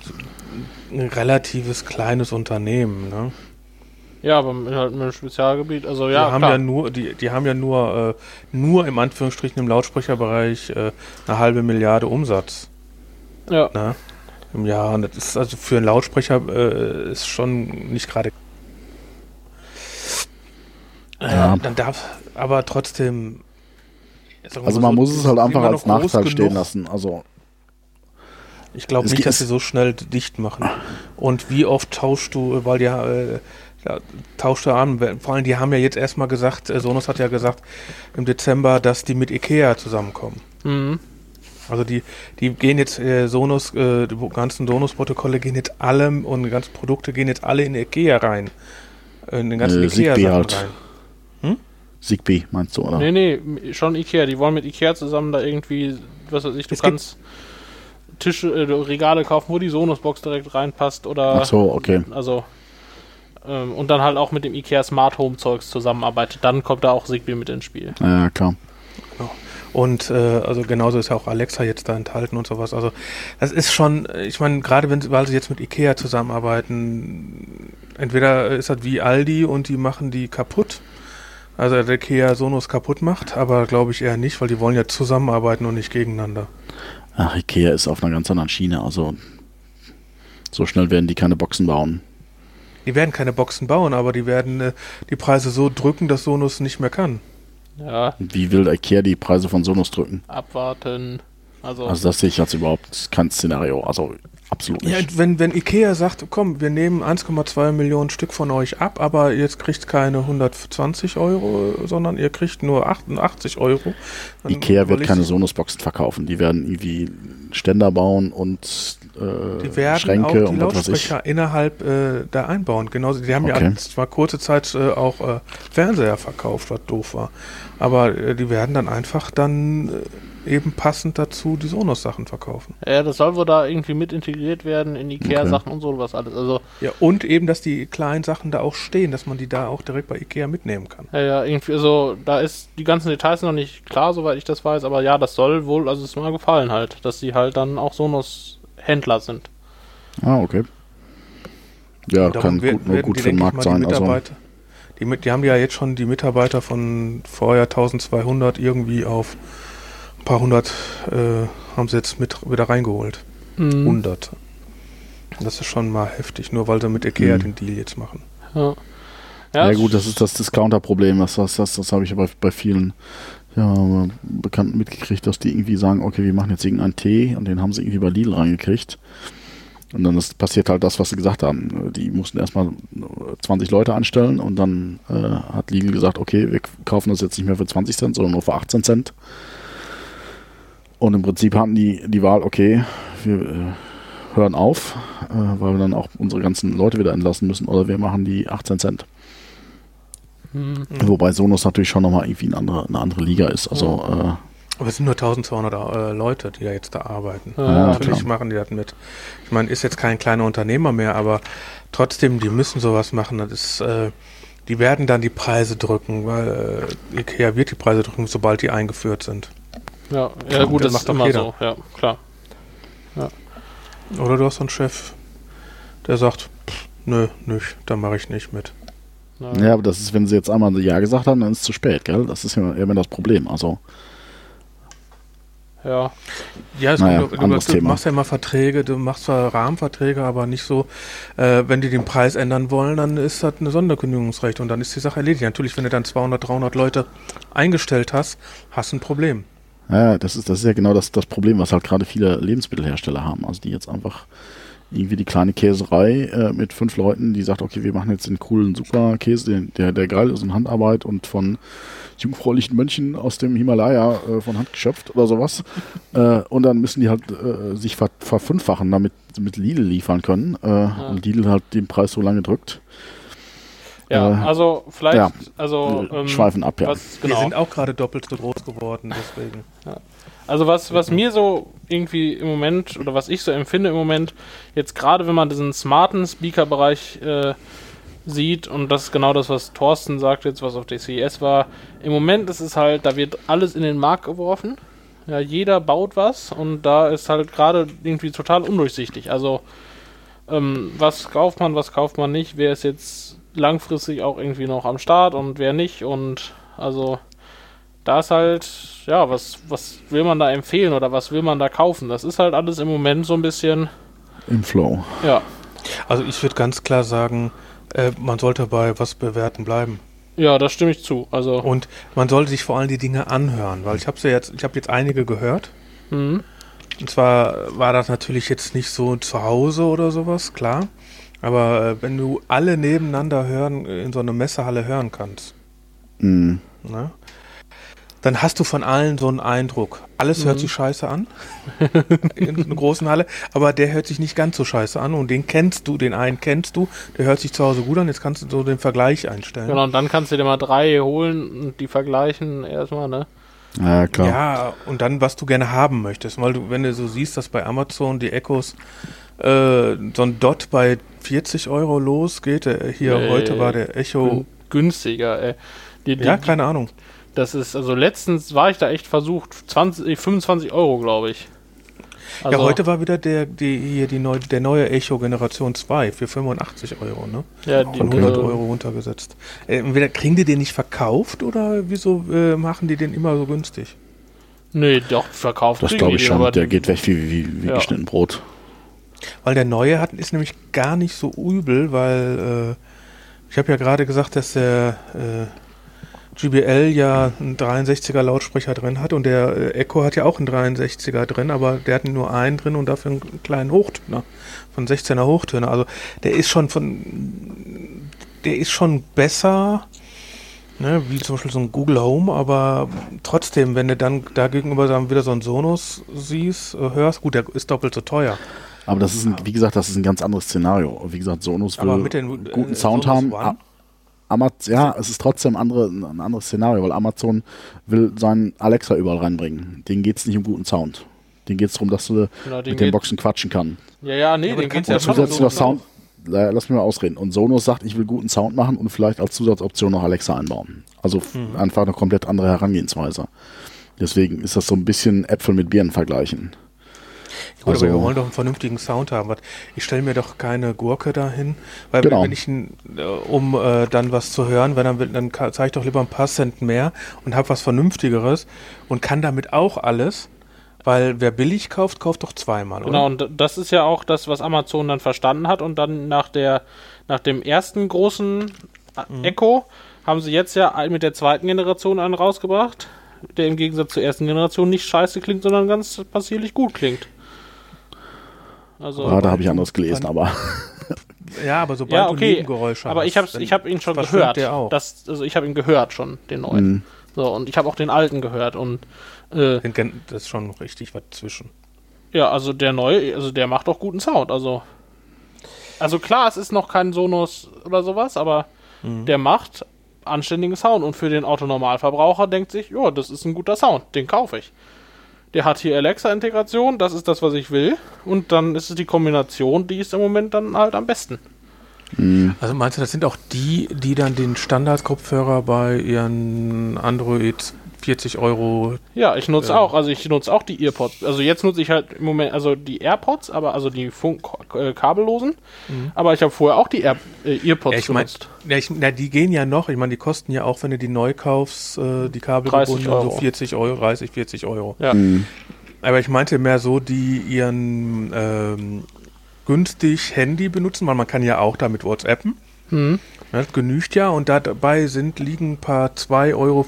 ein relatives kleines Unternehmen. Ne? ja, aber mit, halt mit einem Spezialgebiet. Also, die ja, haben klar. ja nur, die, die haben ja nur, äh, nur im Anführungsstrichen im Lautsprecherbereich äh, eine halbe Milliarde Umsatz. ja. Ne? Im Jahr. Und das ist also für einen Lautsprecher äh, ist schon nicht gerade. Ja. Äh, dann darf, aber trotzdem. Also man so, muss es halt einfach als Nachteil stehen genug. lassen. Also Ich glaube nicht, dass sie so schnell dicht machen. Und wie oft tauschst du, weil die äh, ja, tauscht er an. Vor allem, die haben ja jetzt erstmal gesagt, äh, Sonos hat ja gesagt im Dezember, dass die mit Ikea zusammenkommen. Mhm. Also die, die gehen jetzt, äh, Sonos, äh, die ganzen Sonos-Protokolle gehen jetzt alle und die ganzen Produkte gehen jetzt alle in Ikea rein. Äh, In den ganzen Äh, Ikea Zigbee Sachen halt. rein. Zigbee meinst du, oder? Nee, nee, schon Ikea. Die wollen mit Ikea zusammen da irgendwie, was weiß ich, du Es kannst Tische, äh, Regale kaufen, wo die Sonos-Box direkt reinpasst oder. Ach so, okay. Also. Ähm, und dann halt auch mit dem Ikea Smart Home Zeugs zusammenarbeitet. Dann kommt da auch Zigbee mit ins Spiel. Ja, klar. Und äh, also genauso ist ja auch Alexa jetzt da enthalten und sowas. Also das ist schon, ich meine, gerade wenn sie jetzt mit Ikea zusammenarbeiten, entweder ist das wie Aldi und die machen die kaputt. Also der Ikea Sonos kaputt macht, aber glaube ich eher nicht, weil die wollen ja zusammenarbeiten und nicht gegeneinander. Ach, Ikea ist auf einer ganz anderen Schiene. Also so schnell werden die keine Boxen bauen. Die werden keine Boxen bauen, aber die werden äh, die Preise so drücken, dass Sonos nicht mehr kann. Ja, Wie will Ikea die Preise von Sonos drücken? abwarten. Also, Also das sehe ich als überhaupt kein Szenario. Also absolut Ja, nicht. wenn, wenn Ikea sagt, komm, wir nehmen 1,2 Millionen Stück von euch ab, aber jetzt kriegt keine 120 Euro, sondern ihr kriegt nur 88 Euro. Ikea wird keine Sonos-Boxen verkaufen. Die werden irgendwie Ständer bauen und äh, Die werden Schränke auch die. Lautsprecher innerhalb äh, da einbauen. Genauso, die haben Okay. ja zwar kurze Zeit äh, auch äh, Fernseher verkauft, was doof war. Aber äh, die werden dann einfach dann äh, eben passend dazu die Sonos-Sachen verkaufen. ja, das soll wohl da irgendwie mit integriert werden in Ikea-Sachen und so was alles. Also, Ja, und eben, dass die kleinen Sachen da auch stehen, dass man die da auch direkt bei Ikea mitnehmen kann. ja, ja, irgendwie, also, da ist die ganzen Details noch nicht klar, soweit ich das weiß, aber ja, das soll wohl, also, es ist mir gefallen halt, dass sie halt dann auch Sonos-Händler sind. Ah, okay. Ja, Und darum kann gut, nur werden gut die, für den Markt mal, die sein. Also, Mitarbeiter, die, mit- die haben ja jetzt schon die Mitarbeiter von vorher 1200 irgendwie auf ein paar hundert äh, haben sie jetzt mit wieder reingeholt. Mhm. 100. Das ist schon mal heftig, nur weil sie mit Ikea Mhm. den Deal jetzt machen. Ja, ja, es- gut, das ist das Discounter-Problem. Das, das, das, das habe ich aber bei vielen ja, Bekannten mitgekriegt, dass die irgendwie sagen, okay, wir machen jetzt irgendeinen Tee und den haben sie irgendwie bei Lidl reingekriegt. Und dann ist, passiert halt das, was sie gesagt haben. Die mussten erstmal 20 Leute anstellen und dann äh, hat Lidl gesagt, okay, wir kaufen das jetzt nicht mehr für 20 Cent, sondern nur für 18 Cent. Und im Prinzip hatten die die Wahl, okay, wir äh, hören auf, äh, weil wir dann auch unsere ganzen Leute wieder entlassen müssen, oder wir machen die 18 Cent. Mhm. Wobei Sonos natürlich schon nochmal irgendwie eine andere, eine andere Liga ist. Also, Aber es sind nur 1200 äh, Leute, die da jetzt da arbeiten. Ja, Natürlich klar. machen die das mit. Ich meine, ist jetzt kein kleiner Unternehmer mehr, aber trotzdem, die müssen sowas machen. Das ist, äh, die werden dann die Preise drücken, weil äh, Ikea wird die Preise drücken, sobald die eingeführt sind. Ja, ja gut, das das macht immer jeder. so, ja, klar. Oder du hast so einen Chef, der sagt, pff, nö, nicht, da mache ich nicht mit. Ja, aber das ist, wenn sie jetzt einmal Ja gesagt haben, dann ist es zu spät, gell? Das ist ja immer das Problem. Also, Ja, Ja, es Naja, kommt, du, anderes du Thema. machst ja immer Verträge, du machst zwar Rahmenverträge, aber nicht so, äh, wenn die den Preis ändern wollen, dann ist das eine Sonderkündigungsrecht und dann ist die Sache erledigt. Natürlich, wenn du dann 200, 300 Leute eingestellt hast, hast du ein Problem. Ja, das ist, das ist ja genau das, das Problem, was halt gerade viele Lebensmittelhersteller haben. Also, die jetzt einfach irgendwie die kleine Käserei äh, mit fünf Leuten, die sagt, okay, wir machen jetzt den coolen Superkäse, den- der, der geil ist in Handarbeit und von jungfräulichen Mönchen aus dem Himalaya äh, von Hand geschöpft oder sowas. äh, und dann müssen die halt äh, sich ver verfünffachen, damit sie mit Lidl liefern können. Äh, Und Lidl halt den Preis so lange drückt. Ja, Äh, also vielleicht, ja. also Wir ähm, schweifen ab, ja. Was, Wir genau. sind auch gerade doppelt so groß geworden, deswegen. Also was, was mir so irgendwie im Moment oder was ich so empfinde im Moment, jetzt gerade wenn man diesen smarten Speaker-Bereich äh, sieht und das ist genau das, was Thorsten sagt jetzt, was auf der CES war, im Moment ist es halt, da wird alles in den Markt geworfen. Ja, jeder baut was und da ist halt gerade irgendwie total undurchsichtig. Also ähm, was kauft man, was kauft man nicht, wer ist jetzt langfristig auch irgendwie noch am Start und wer nicht und also da ist halt, ja, was, was will man da empfehlen oder was will man da kaufen? Das ist halt alles im Moment so ein bisschen, Im Flow. ja, Also ich würde ganz klar sagen, äh, man sollte bei was bewerten bleiben. ja, da stimme ich zu. Also, Und man sollte sich vor allem die Dinge anhören, weil ich habe ja jetzt, ich habe jetzt einige gehört. mhm. Und zwar war das natürlich jetzt nicht so zu Hause oder sowas, klar. Aber äh, wenn du alle nebeneinander hören, äh, in so einer Messehalle hören kannst, Mhm. ne? dann hast du von allen so einen Eindruck. Alles hört Mhm. sich scheiße an in so einer großen Halle, aber der hört sich nicht ganz so scheiße an und den kennst du, den einen kennst du, der hört sich zu Hause gut an, jetzt kannst du so den Vergleich einstellen. genau, und dann kannst du dir mal drei holen und die vergleichen erstmal, ne? Ja, klar. Ja, und dann, was du gerne haben möchtest. Weil du, wenn du so siehst, dass bei Amazon die Echos äh, so ein Dot bei 40 Euro losgeht, der, hier Nee. heute war der Echo. Gün- Günstiger, ey. Die, die, Ja, keine Ahnung. Das ist, also letztens war ich da echt versucht, 20, 25 Euro, glaube ich. Also, ja, heute war wieder der, die, hier die neu, der neue Echo Generation 2 für 85 Euro, ne? ja, die, Von Okay. 100 äh, Euro runtergesetzt. Äh, entweder kriegen die den nicht verkauft oder wieso äh, machen die den immer so günstig? Nee, doch, verkauft. Das glaube ich schon. Der geht weg wie, wie, wie Ja. geschnitten Brot. Weil der neue hat, ist nämlich gar nicht so übel, weil äh, ich habe ja gerade gesagt, dass der äh, GBL ja einen 63er Lautsprecher drin hat und der äh, Echo hat ja auch einen 63er drin, aber der hat nur einen drin und dafür einen kleinen Hochtöner von 16er Hochtöner. Also der ist schon von der ist schon besser, ne, wie zum Beispiel so ein Google Home, aber trotzdem, wenn du dann da gegenüber wieder so einen Sonos siehst, äh, hörst, gut, der ist doppelt so teuer. Aber das ist, ein, wie gesagt, das ist ein ganz anderes Szenario. Wie gesagt, Sonos will den, guten äh, Sound Sonos haben. One? Amaz ja, es ist trotzdem andere, ein anderes Szenario, weil Amazon will seinen Alexa überall reinbringen. Denen geht es nicht um guten Sound. Denen geht es darum, dass du Genau, mit den geht- Boxen quatschen kann. Ja, ja, nee, Ja, den geht's kannst ja zusätzlicher so Sound, äh, lass mich mal ausreden. Und Sonos sagt, ich will guten Sound machen und vielleicht als Zusatzoption noch Alexa einbauen. Also Mhm. einfach eine komplett andere Herangehensweise. Deswegen ist das so ein bisschen Äpfel mit Birnen vergleichen. Gut, Also- aber wir wollen doch einen vernünftigen Sound haben. Ich stelle mir doch keine Gurke dahin, weil Genau. wenn ich, äh, um äh, dann was zu hören, wenn dann, dann zahle ich doch lieber ein paar Cent mehr und habe was Vernünftigeres und kann damit auch alles, weil wer billig kauft, kauft doch zweimal, Genau, oder? und das ist ja auch das, was Amazon dann verstanden hat und dann nach der, nach dem ersten großen Mhm. Echo haben sie jetzt ja mit der zweiten Generation einen rausgebracht, der im Gegensatz zur ersten Generation nicht scheiße klingt, sondern ganz passierlich gut klingt. Also, Ah, da habe ich anderes gelesen, aber Ja, aber sobald ja, du okay, Nebengeräusche aber hast, ich habe ich hab ihn schon gehört. Der auch. Das, also ich habe ihn gehört schon, den neuen. Mhm. So, und ich habe auch den alten gehört und äh, Den kennt- das ist schon richtig was zwischen. Ja, also der neue, also der macht auch guten Sound. Also, also klar, es ist noch kein Sonos oder sowas, aber der macht anständigen Sound. Und für den Autonormalverbraucher denkt sich, ja, das ist ein guter Sound, den kaufe ich. Der hat hier Alexa-Integration, das ist das, was ich will. Und dann ist es die Kombination, die ist im Moment dann halt am besten. Also meinst du, das sind auch die, die dann den Standardkopfhörer bei ihren Android 40 Euro. Ja, ich nutze Ja. auch, also ich nutze auch die Earpods. Also jetzt nutze ich halt im Moment, also die AirPods, aber also die Funk äh, kabellosen. Aber ich habe vorher auch die Air äh, Earpods Mhm. Ja, ich mein, genutzt. ja, ich, ja, die gehen ja noch. Ich meine, die kosten ja auch, wenn du die neu kaufst, äh, die 30 Kabelgebundenen, so Euro. 40 Euro, 30, 40 Euro. Ja. Mhm. Aber ich meinte mehr so, die ihren ähm, günstig Handy benutzen, weil man kann ja auch damit WhatsAppen. Hm. Das genügt ja und da dabei sind liegen ein paar 2,50 Euro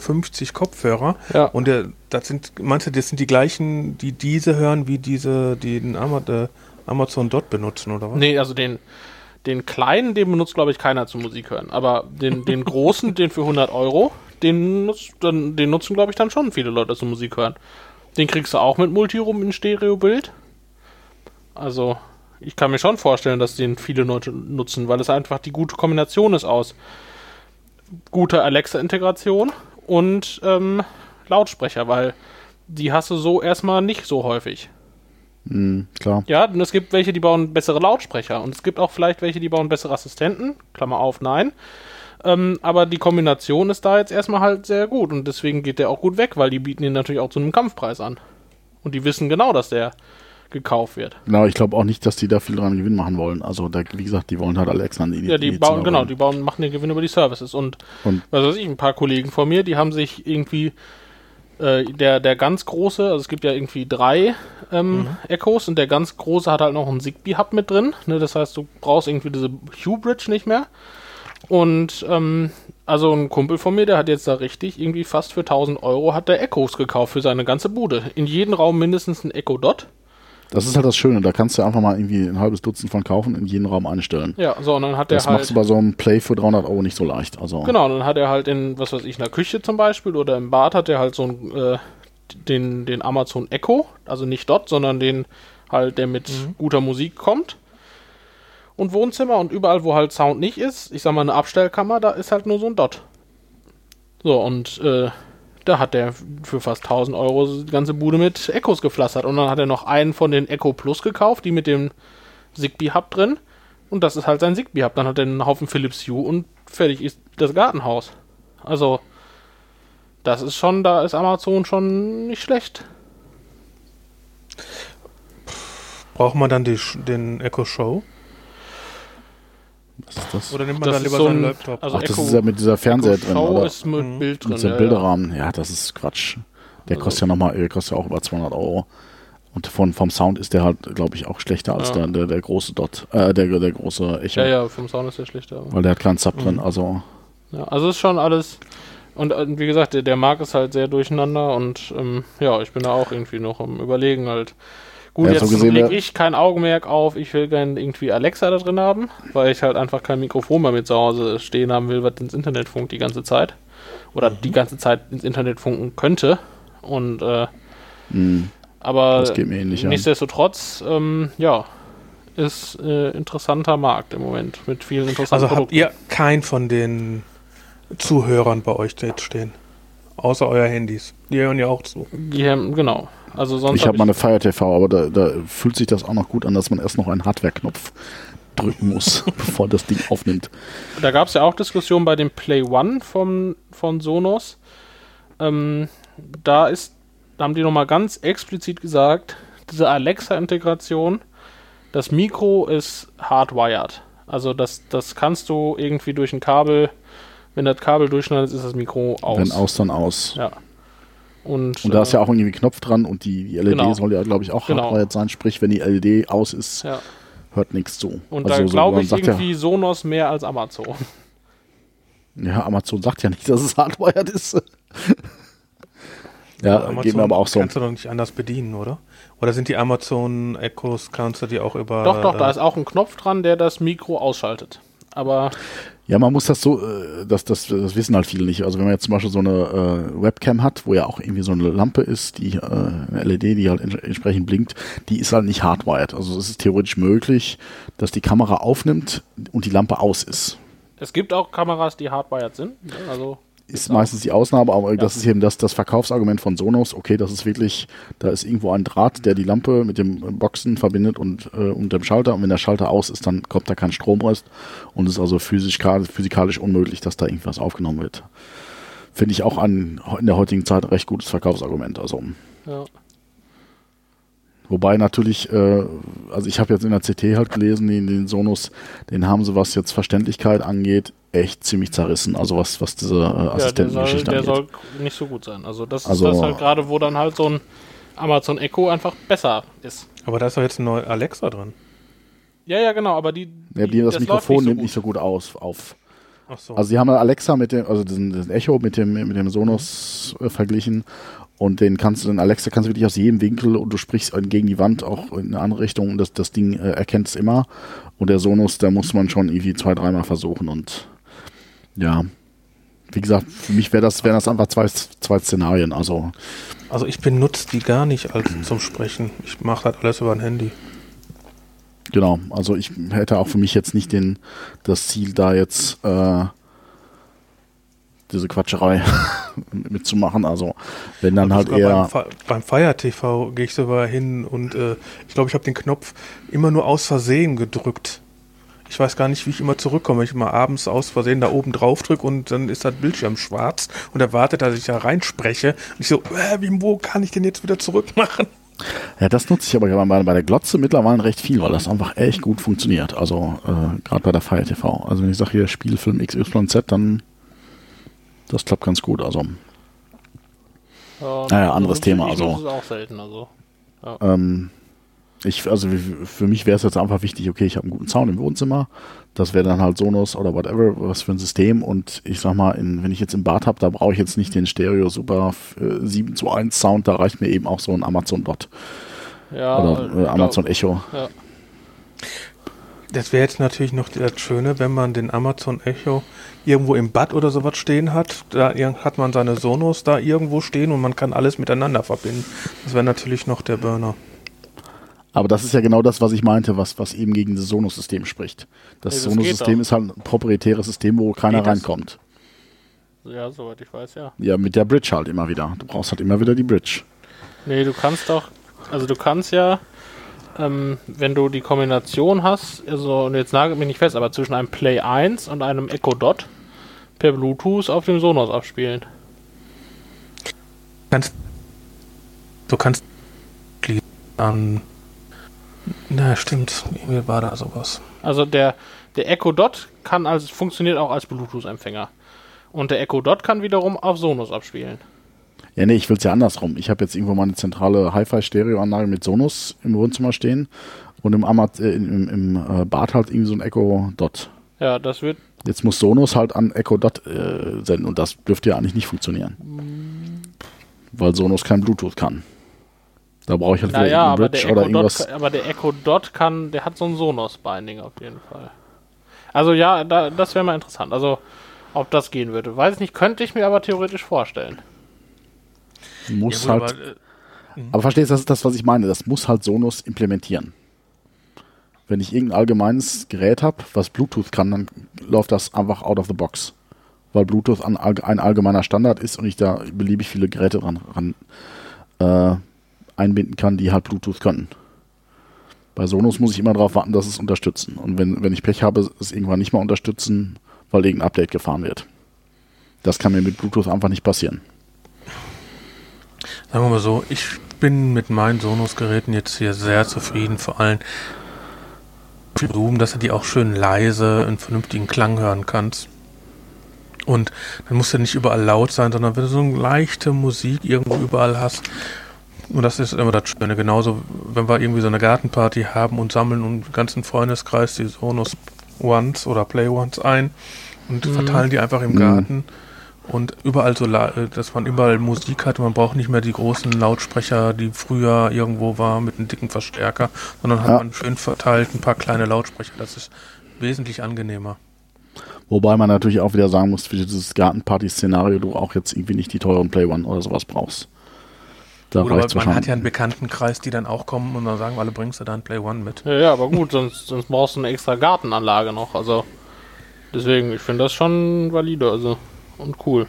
Kopfhörer. Ja. Und der, das sind, meinst du, das sind die gleichen, die diese hören, wie diese, die den äh, Amazon Dot benutzen, oder was? Nee, also den, den kleinen, den benutzt, glaube ich, keiner zum Musik hören. Aber den, den großen, den für 100 Euro, den, nutzt, dann, den nutzen, glaube ich, dann schon viele Leute zum Musik hören. Den kriegst du auch mit Multiroom in Stereobild. Also, ich kann mir schon vorstellen, dass den viele Leute nutzen, weil es einfach die gute Kombination ist aus guter Alexa-Integration und ähm, Lautsprecher, weil die hast du so erstmal nicht so häufig. Mhm, klar. Ja, und es gibt welche, die bauen bessere Lautsprecher. Und es gibt auch vielleicht welche, die bauen bessere Assistenten. Klammer auf, nein. Ähm, aber die Kombination ist da jetzt erstmal halt sehr gut. Und deswegen geht der auch gut weg, weil die bieten ihn natürlich auch zu einem Kampfpreis an. Und die wissen genau, dass der gekauft wird. Genau, ich glaube auch nicht, dass die da viel dran Gewinn machen wollen. Also, da, wie gesagt, die wollen halt Alexa in die Ja, die die bauen, genau, die bauen, machen den Gewinn über die Services. Und, Und- was weiß ich, ein paar Kollegen von mir, die haben sich irgendwie äh, der, der ganz große, also es gibt ja irgendwie drei ähm, Echos und der ganz große hat halt noch einen Zigbee-Hub mit drin. Ne? Das heißt, du brauchst irgendwie diese Hue-Bridge nicht mehr. Und ähm, also ein Kumpel von mir, der hat jetzt da richtig irgendwie fast für 1000 Euro hat der Echos gekauft für seine ganze Bude. In jedem Raum mindestens ein Echo Dot. Das ist halt das Schöne, da kannst du einfach mal irgendwie ein halbes Dutzend von kaufen, in jeden Raum einstellen. Ja, so und dann hat der Das halt machst du bei so einem Play für 300 Euro nicht so leicht. Also, Genau, dann hat er halt in, was weiß ich, in der Küche zum Beispiel oder im Bad hat er halt so ein, äh, den, den Amazon Echo, also nicht dort, sondern den halt, der mit guter Musik kommt. Und Wohnzimmer und überall, wo halt Sound nicht ist, ich sag mal eine Abstellkammer, da ist halt nur so ein Dot. So, und äh, da hat der für fast 1000 Euro die ganze Bude mit Echos gepflastert. Und dann hat er noch einen von den Echo Plus gekauft, die mit dem Zigbee-Hub drin. Und das ist halt sein Zigbee-Hub. Dann hat er einen Haufen Philips Hue und fertig ist das Gartenhaus. Also, das ist schon, da ist Amazon schon nicht schlecht. Braucht man dann die, den Echo Show? Was ist das? Oder nimmt man Das dann ist lieber so seinen ein- Laptop? also Ach, das Echo- ist ja mit dieser Fernseher Echo drin, oder? ist mit Mhm. Bild drin. Mit so einem ja, Bilderrahmen. Ja, das ist Quatsch. Der Also- kostet ja nochmal, der kostet ja auch über 200 Euro. Und von, vom Sound ist der halt, glaube ich, auch schlechter als Ja. der, der, der große Dot, äh, der, der große Echo. Ja, ja, vom Sound ist der schlechter. Weil der hat keinen Sub Mhm. drin, also. Ja, also ist schon alles. Und äh, wie gesagt, der, der Markt ist halt sehr durcheinander und ähm, ja, ich bin da auch irgendwie noch am Überlegen halt. Gut, Ja, jetzt so gesehen lege ich kein Augenmerk auf, ich will gerne irgendwie Alexa da drin haben, weil ich halt einfach kein Mikrofon bei mir zu Hause stehen haben will, was ins Internet funkt die ganze Zeit. Oder Mhm. die ganze Zeit ins Internet funken könnte. Und äh, Mh, aber das geht mir ähnlich an. nichtsdestotrotz, ähm, ja, ist äh, interessanter Markt im Moment mit vielen interessanten Also habt Produkten. ihr keinen von den Zuhörern bei euch jetzt stehen? Außer euer Handys. Die hören ja auch zu. Die haben, genau. Also sonst Ich hab habe meine Fire TV, aber da, da fühlt sich das auch noch gut an, dass man erst noch einen Hardware-Knopf drücken muss, bevor das Ding aufnimmt. Da gab es ja auch Diskussionen bei dem Play One vom, von Sonos. Ähm, da ist, da haben die nochmal ganz explizit gesagt, diese Alexa-Integration, das Mikro ist hardwired. Also das, das kannst du irgendwie durch ein Kabel, wenn das Kabel durchschneidet, ist das Mikro aus. Wenn aus, dann aus. Ja. Und, Und da ist ja äh, auch irgendwie ein Knopf dran und die, die LED Genau. soll ja, glaube ich, auch Genau. hardwired sein. Sprich, wenn die LED aus ist, ja. hört nichts zu. Und Also da so, glaube man ich irgendwie Sonos mehr als Amazon. Ja, ja, Amazon sagt ja nicht, dass es hardwired ist. ja, Amazon geht mir aber auch so. Kannst du doch nicht anders bedienen, oder? Oder sind die Amazon Echos, kannst du die auch über. Doch, doch, da äh, ist auch ein Knopf dran, der das Mikro ausschaltet. Aber Ja, man muss das so, äh, das, das, das wissen halt viele nicht. Also wenn man jetzt zum Beispiel so eine äh, Webcam hat, wo ja auch irgendwie so eine Lampe ist, die äh, eine LED, die halt ents- entsprechend blinkt, die ist halt nicht hardwired. Also es ist theoretisch möglich, dass die Kamera aufnimmt und die Lampe aus ist. es gibt auch Kameras, die hardwired sind. ne? Also Ist meistens die Ausnahme, aber das ist eben das, das Verkaufsargument von Sonos. Okay, das ist wirklich, da ist irgendwo ein Draht, der die Lampe mit dem Boxen verbindet und, äh, und dem Schalter. Und wenn der Schalter aus ist, dann kommt da kein Strom raus. Und es ist also physisch, physikalisch unmöglich, dass da irgendwas aufgenommen wird. finde ich auch an, in der heutigen Zeit ein recht gutes Verkaufsargument. Also, Ja. wobei natürlich, äh, also ich habe jetzt in der CT halt gelesen, den, den Sonos, den haben sie, was jetzt Verständlichkeit angeht, echt ziemlich zerrissen. Also was, was diese äh, Ja, der soll, Assistentengeschichte der angeht. soll nicht so gut sein. Also das ist Also- das halt gerade, wo dann halt so ein Amazon Echo einfach besser ist. Aber da ist doch jetzt ein neuer Alexa drin. Ja, ja, genau, aber die, ja, die, das, läuft Mikrofon nimmt gut. nicht so gut aus, auf. Ach so. Also sie haben Alexa mit dem, also diesen, diesen Echo mit dem, mit dem Sonos äh, verglichen und den kannst du, den Alexa kannst du wirklich aus jedem Winkel und du sprichst gegen die Wand auch in eine andere Richtung und das, das Ding äh, erkennt es immer. Und der Sonos, da muss man schon irgendwie zwei, dreimal versuchen und ja. Wie gesagt, für mich wäre das, wären das einfach zwei, zwei Szenarien. Also, Also ich benutze die gar nicht als zum Sprechen. Ich mache das alles über ein Handy. genau. Also ich hätte auch für mich jetzt nicht den, das Ziel, da jetzt äh, diese Quatscherei mitzumachen. Also wenn dann halt eher. Beim, beim Fire TV gehe ich sogar hin und äh, ich glaube, ich habe den Knopf immer nur aus Versehen gedrückt. Ich weiß gar nicht, wie ich immer zurückkomme. Ich immer abends aus Versehen da oben drauf drücke und dann ist das Bildschirm schwarz und er wartet, dass ich da reinspreche. Und ich so, äh, wie, wo kann ich den jetzt wieder zurückmachen? Ja, das nutze ich aber bei, bei der Glotze mittlerweile recht viel, weil das einfach echt gut funktioniert. Also äh, gerade bei der Fire TV. Also wenn ich sage hier Spielfilm XYZ, dann das klappt ganz gut. Also Ja, Naja, anderes Thema, also. es auch selten, also. ähm, ich, also für mich wäre es jetzt einfach wichtig, okay, ich habe einen guten Sound im Wohnzimmer. Das wäre dann halt Sonos oder whatever, was für ein System. Und ich sag mal, in, wenn ich jetzt im Bad habe, da brauche ich jetzt nicht den Stereo Super äh, 7 zu 1 Sound, da reicht mir eben auch so ein Amazon Dot Ja, oder äh, Amazon glaub- Echo. Ja. Das wäre jetzt natürlich noch das Schöne, wenn man den Amazon Echo irgendwo im Bad oder sowas stehen hat. Da hat man seine Sonos da irgendwo stehen und man kann alles miteinander verbinden. Das wäre natürlich noch der Burner. Aber das ist ja genau das, was ich meinte, was, was eben gegen das Sonos-System spricht. Das Nee, das Sonos-System ist halt ein proprietäres System, wo keiner reinkommt. ja, soweit ich weiß, ja. Ja, mit der Bridge halt immer wieder. Du brauchst halt immer wieder die Bridge. Nee, du kannst doch, also du kannst ja, ähm, wenn du die Kombination hast, also und jetzt nagelt mich nicht fest, aber zwischen einem Play 1 und einem Echo Dot per Bluetooth auf dem Sonos abspielen. Kannst, du kannst an. Na, stimmt. Irgendwie war da sowas. Also der, der Echo Dot kann als, funktioniert auch als Bluetooth-Empfänger. Und der Echo Dot kann wiederum auf Sonos abspielen. Ja, nee, ich will es ja andersrum. Ich habe jetzt irgendwo mal eine zentrale Hi-Fi-Stereoanlage mit Sonos im Wohnzimmer stehen und im, Amaz äh, im, im äh, Bad halt irgendwie so ein Echo Dot. Ja, das wird, Jetzt muss Sonos halt an Echo Dot äh, senden und das dürfte ja eigentlich nicht funktionieren. Weil Sonos kein Bluetooth kann. Da brauche ich halt wieder naja, irgendeine aber Bridge der, oder Echo Dot, irgendwas. kann- aber der Echo Dot kann, der hat so ein Sonos-Binding auf jeden Fall. Also ja, da, das wäre mal interessant. Also, ob das gehen würde. Weiß nicht, könnte ich mir aber theoretisch vorstellen. Muss Ja, halt, aber, äh, aber verstehst du, das ist das, was ich meine. Das muss halt Sonos implementieren. Wenn ich irgendein allgemeines Gerät habe, was Bluetooth kann, dann läuft das einfach out of the box. Weil Bluetooth ein, allg- ein allgemeiner Standard ist und ich da beliebig viele Geräte ran, ran äh, einbinden kann, die halt Bluetooth können. Bei Sonos muss ich immer darauf warten, dass es unterstützen. Und wenn, wenn ich Pech habe, es irgendwann nicht mehr unterstützen, weil irgendein Update gefahren wird. Das kann mir mit Bluetooth einfach nicht passieren. Sagen wir mal so, ich bin mit meinen Sonos-Geräten jetzt hier sehr zufrieden, vor allem für Zoom, dass du die auch schön leise einen vernünftigen Klang hören kannst. Und dann muss ja nicht überall laut sein, sondern wenn du so eine leichte Musik irgendwo überall hast. Und das ist immer das Schöne. Genauso, wenn wir irgendwie so eine Gartenparty haben und sammeln und ganzen Freundeskreis die Sonos Ones oder Play Ones ein und verteilen die einfach im Mhm. Garten. Und überall so, äh, dass man überall Musik hat. Man braucht nicht mehr die großen Lautsprecher, die früher irgendwo war mit einem dicken Verstärker, sondern hat Ja. man schön verteilt ein paar kleine Lautsprecher. Das ist wesentlich angenehmer. Wobei man natürlich auch wieder sagen muss, für dieses Gartenparty-Szenario du auch jetzt irgendwie nicht die teuren Play One oder sowas brauchst. Da Gut, aber reicht's man hat ja einen Bekanntenkreis, die dann auch kommen und dann sagen alle, bringst du da ein Play One mit. Ja, ja, aber gut, sonst, sonst brauchst du eine extra Gartenanlage noch. Also, deswegen, ich finde das schon valide, also, und cool.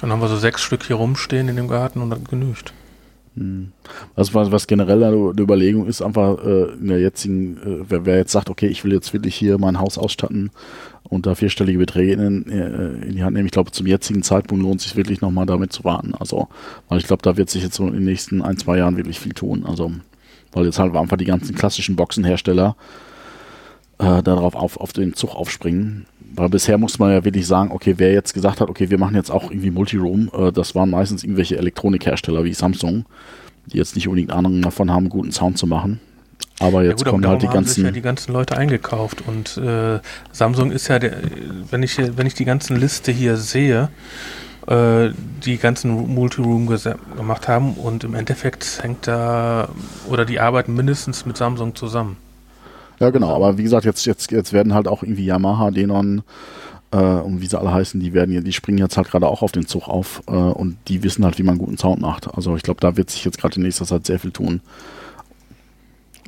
Dann haben wir so sechs Stück hier rumstehen in dem Garten und dann genügt. Was, was, was generell eine Überlegung ist, einfach äh, in der jetzigen, äh, wer, wer jetzt sagt, okay, ich will jetzt wirklich hier mein Haus ausstatten und da vierstellige Beträge in, äh, in die Hand nehmen. Ich glaube, zum jetzigen Zeitpunkt lohnt es sich wirklich nochmal damit zu warten. Also, weil ich glaube, da wird sich jetzt so in den nächsten ein, zwei Jahren wirklich viel tun. Also, weil jetzt halt einfach die ganzen klassischen Boxenhersteller äh, darauf auf, auf den Zug aufspringen. Weil bisher muss man ja wirklich sagen, okay, wer jetzt gesagt hat, okay, wir machen jetzt auch irgendwie Multiroom, äh, das waren meistens irgendwelche Elektronikhersteller wie Samsung, die jetzt nicht unbedingt Ahnung davon haben, guten Sound zu machen. Aber jetzt ja gut, kommen aber halt die ganzen. ja die ganzen Leute eingekauft und äh, Samsung ist ja, der, wenn ich wenn ich die ganzen Liste hier sehe, äh, die ganzen Multiroom gemacht haben und im Endeffekt hängt da oder die arbeiten mindestens mit Samsung zusammen. Ja, genau, aber wie gesagt, jetzt, jetzt, jetzt werden halt auch irgendwie Yamaha, Denon äh, und wie sie alle heißen, die werden, die springen jetzt halt gerade auch auf den Zug auf äh, und die wissen halt, wie man guten Sound macht. Also ich glaube, da wird sich jetzt gerade in nächster Zeit sehr viel tun.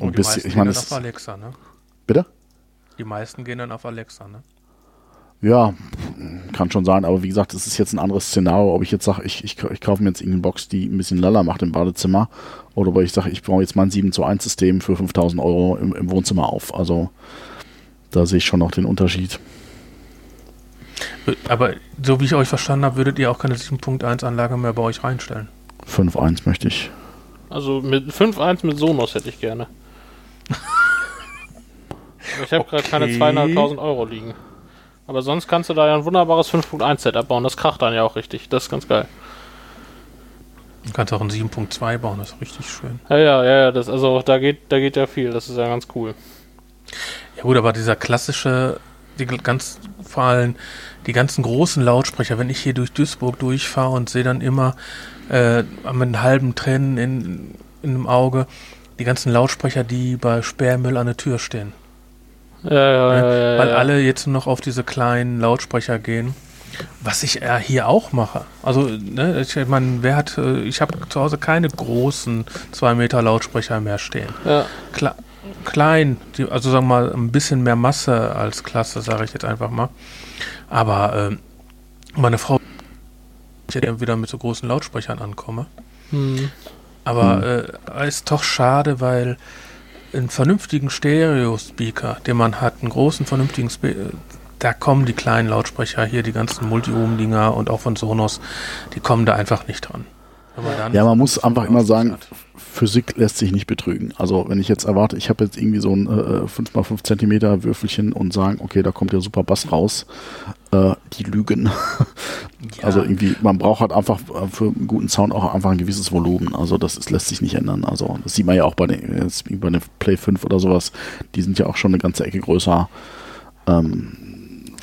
Und Und die bis, meisten ich meine, gehen dann auf Alexa, ne? bitte? Die meisten gehen dann auf Alexa, ne? Ja, kann schon sein, aber wie gesagt, es ist jetzt ein anderes Szenario, ob ich jetzt sage, ich, ich, ich kaufe mir jetzt irgendeine Box, die ein bisschen Lala macht im Badezimmer, oder ob ich sage, ich baue jetzt mein 7 zu 1 System für 5000 Euro im, im Wohnzimmer auf. Also da sehe ich schon noch den Unterschied. Aber so wie ich euch verstanden habe, würdet ihr auch keine 7.1 Anlage mehr bei euch reinstellen. 5.1 möchte ich. Also mit 5.1 mit Sonos hätte ich gerne. Ich habe gerade keine Okay. 200.000 Euro liegen. Aber sonst kannst du da ja ein wunderbares 5.1 Setup bauen. Das kracht dann ja auch richtig. Das ist ganz geil. Du kannst auch ein 7.2 bauen, das ist richtig schön. Ja, ja, ja, ja, das, also da geht, da geht ja viel. Das ist ja ganz cool. Ja gut, aber dieser klassische, die ganz vor allem die ganzen großen Lautsprecher, wenn ich hier durch Duisburg durchfahre und sehe dann immer äh, mit einem halben Tränen in, in dem Auge die ganzen Lautsprecher, die bei Sperrmüll an der Tür stehen. Ja, ja, ja, ne? ja, Weil ja. alle jetzt noch auf diese kleinen Lautsprecher gehen. Was ich äh, hier auch mache. Also, ne, ich meine, wer hat, äh, ich habe zu Hause keine großen 2 Meter Lautsprecher mehr stehen. Ja, Kle klein, die, also sagen wir mal ein bisschen mehr Masse als Klasse, sage ich jetzt einfach mal. Aber ähm, meine Frau, ich hätte wieder mit so großen Lautsprechern ankomme. hm. Aber äh, ist doch schade, weil einen vernünftigen Stereo-Speaker, den man hat, einen großen vernünftigen Spe äh, da kommen die kleinen Lautsprecher hier, die ganzen Multi-Ohm-Dinger und auch von Sonos, die kommen da einfach nicht dran. Ja, man muss einfach immer sagen. Physik lässt sich nicht betrügen. Also wenn ich jetzt erwarte, ich habe jetzt irgendwie so ein äh, 5x5 Zentimeter Würfelchen und sagen, okay, da kommt ja super Bass raus, äh, die lügen. Also irgendwie, man braucht halt einfach äh, für einen guten Sound auch einfach ein gewisses Volumen. Also das ist, lässt sich nicht ändern. Also das sieht man ja auch bei den, bei den Play 5 oder sowas, die sind ja auch schon eine ganze Ecke größer, ähm,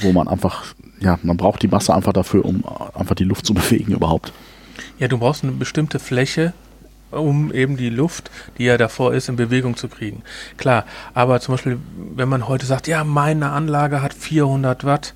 wo man einfach, ja, man braucht die Masse einfach dafür, um einfach die Luft zu bewegen überhaupt. Ja, du brauchst eine bestimmte Fläche, um eben die Luft, die ja davor ist, in Bewegung zu kriegen. Klar, aber zum Beispiel, wenn man heute sagt, ja, meine Anlage hat 400 Watt,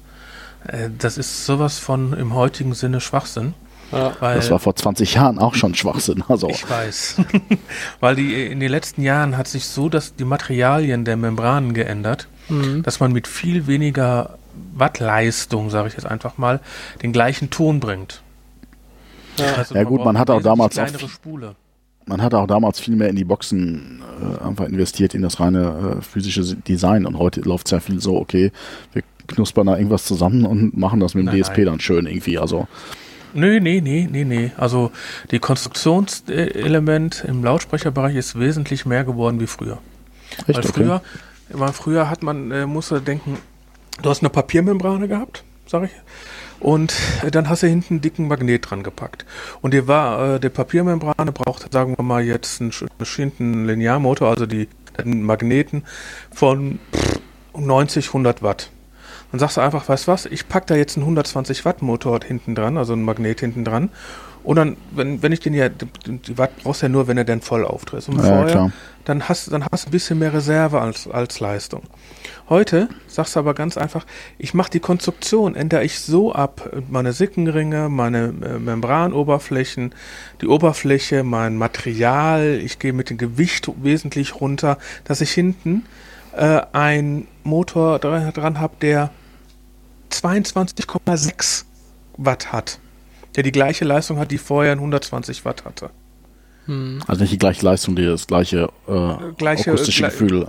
äh, das ist sowas von im heutigen Sinne Schwachsinn. ja. Weil Das war vor 20 Jahren auch schon Schwachsinn. Also ich weiß. weil die in den letzten Jahren hat sich so dass die Materialien der Membranen geändert, Mhm. dass man mit viel weniger Wattleistung, sage ich jetzt einfach mal, den gleichen Ton bringt. Also Ja gut, man hat auch damals auch Spule. man hat auch damals viel mehr in die Boxen äh, einfach investiert, in das reine äh, physische Design. Und heute läuft es ja viel so, okay, wir knuspern da irgendwas zusammen und machen das mit dem Nein, DSP nein. dann schön irgendwie. Also Nö, nee, nee, nee, nee. Also die Konstruktionselement im Lautsprecherbereich ist wesentlich mehr geworden wie früher. echt Weil okay. früher, weil früher hat man, äh, musste denken, du hast eine Papiermembrane gehabt, sag ich, und äh, dann hast du hinten einen dicken Magnet dran gepackt. Und die war, äh, die Papiermembrane braucht, sagen wir mal, jetzt einen bestimmten Linearmotor, also die, den Magneten von pff, 90, 100 Watt. Dann sagst du einfach, weißt du was, ich pack da jetzt einen 120 Watt Motor hinten dran, also einen Magnet hinten dran. Und dann, wenn, wenn ich den ja, die, die Watt brauchst du ja nur, wenn er dann voll auftritt. Und Ja, vorher, klar. Dann hast, dann hast du ein bisschen mehr Reserve als, als Leistung. Heute sagst du aber ganz einfach, ich mache die Konstruktion, ändere ich so ab, meine Sickenringe, meine äh, Membranoberflächen, die Oberfläche, mein Material, ich gehe mit dem Gewicht wesentlich runter, dass ich hinten äh, einen Motor dran, dran habe, der 22,6 Watt hat. Der die gleiche Leistung hat, die vorher ein 120 Watt hatte. Hm. Also nicht die gleiche Leistung, die das gleiche, äh, Gleiche, akustische gle- Gefühl.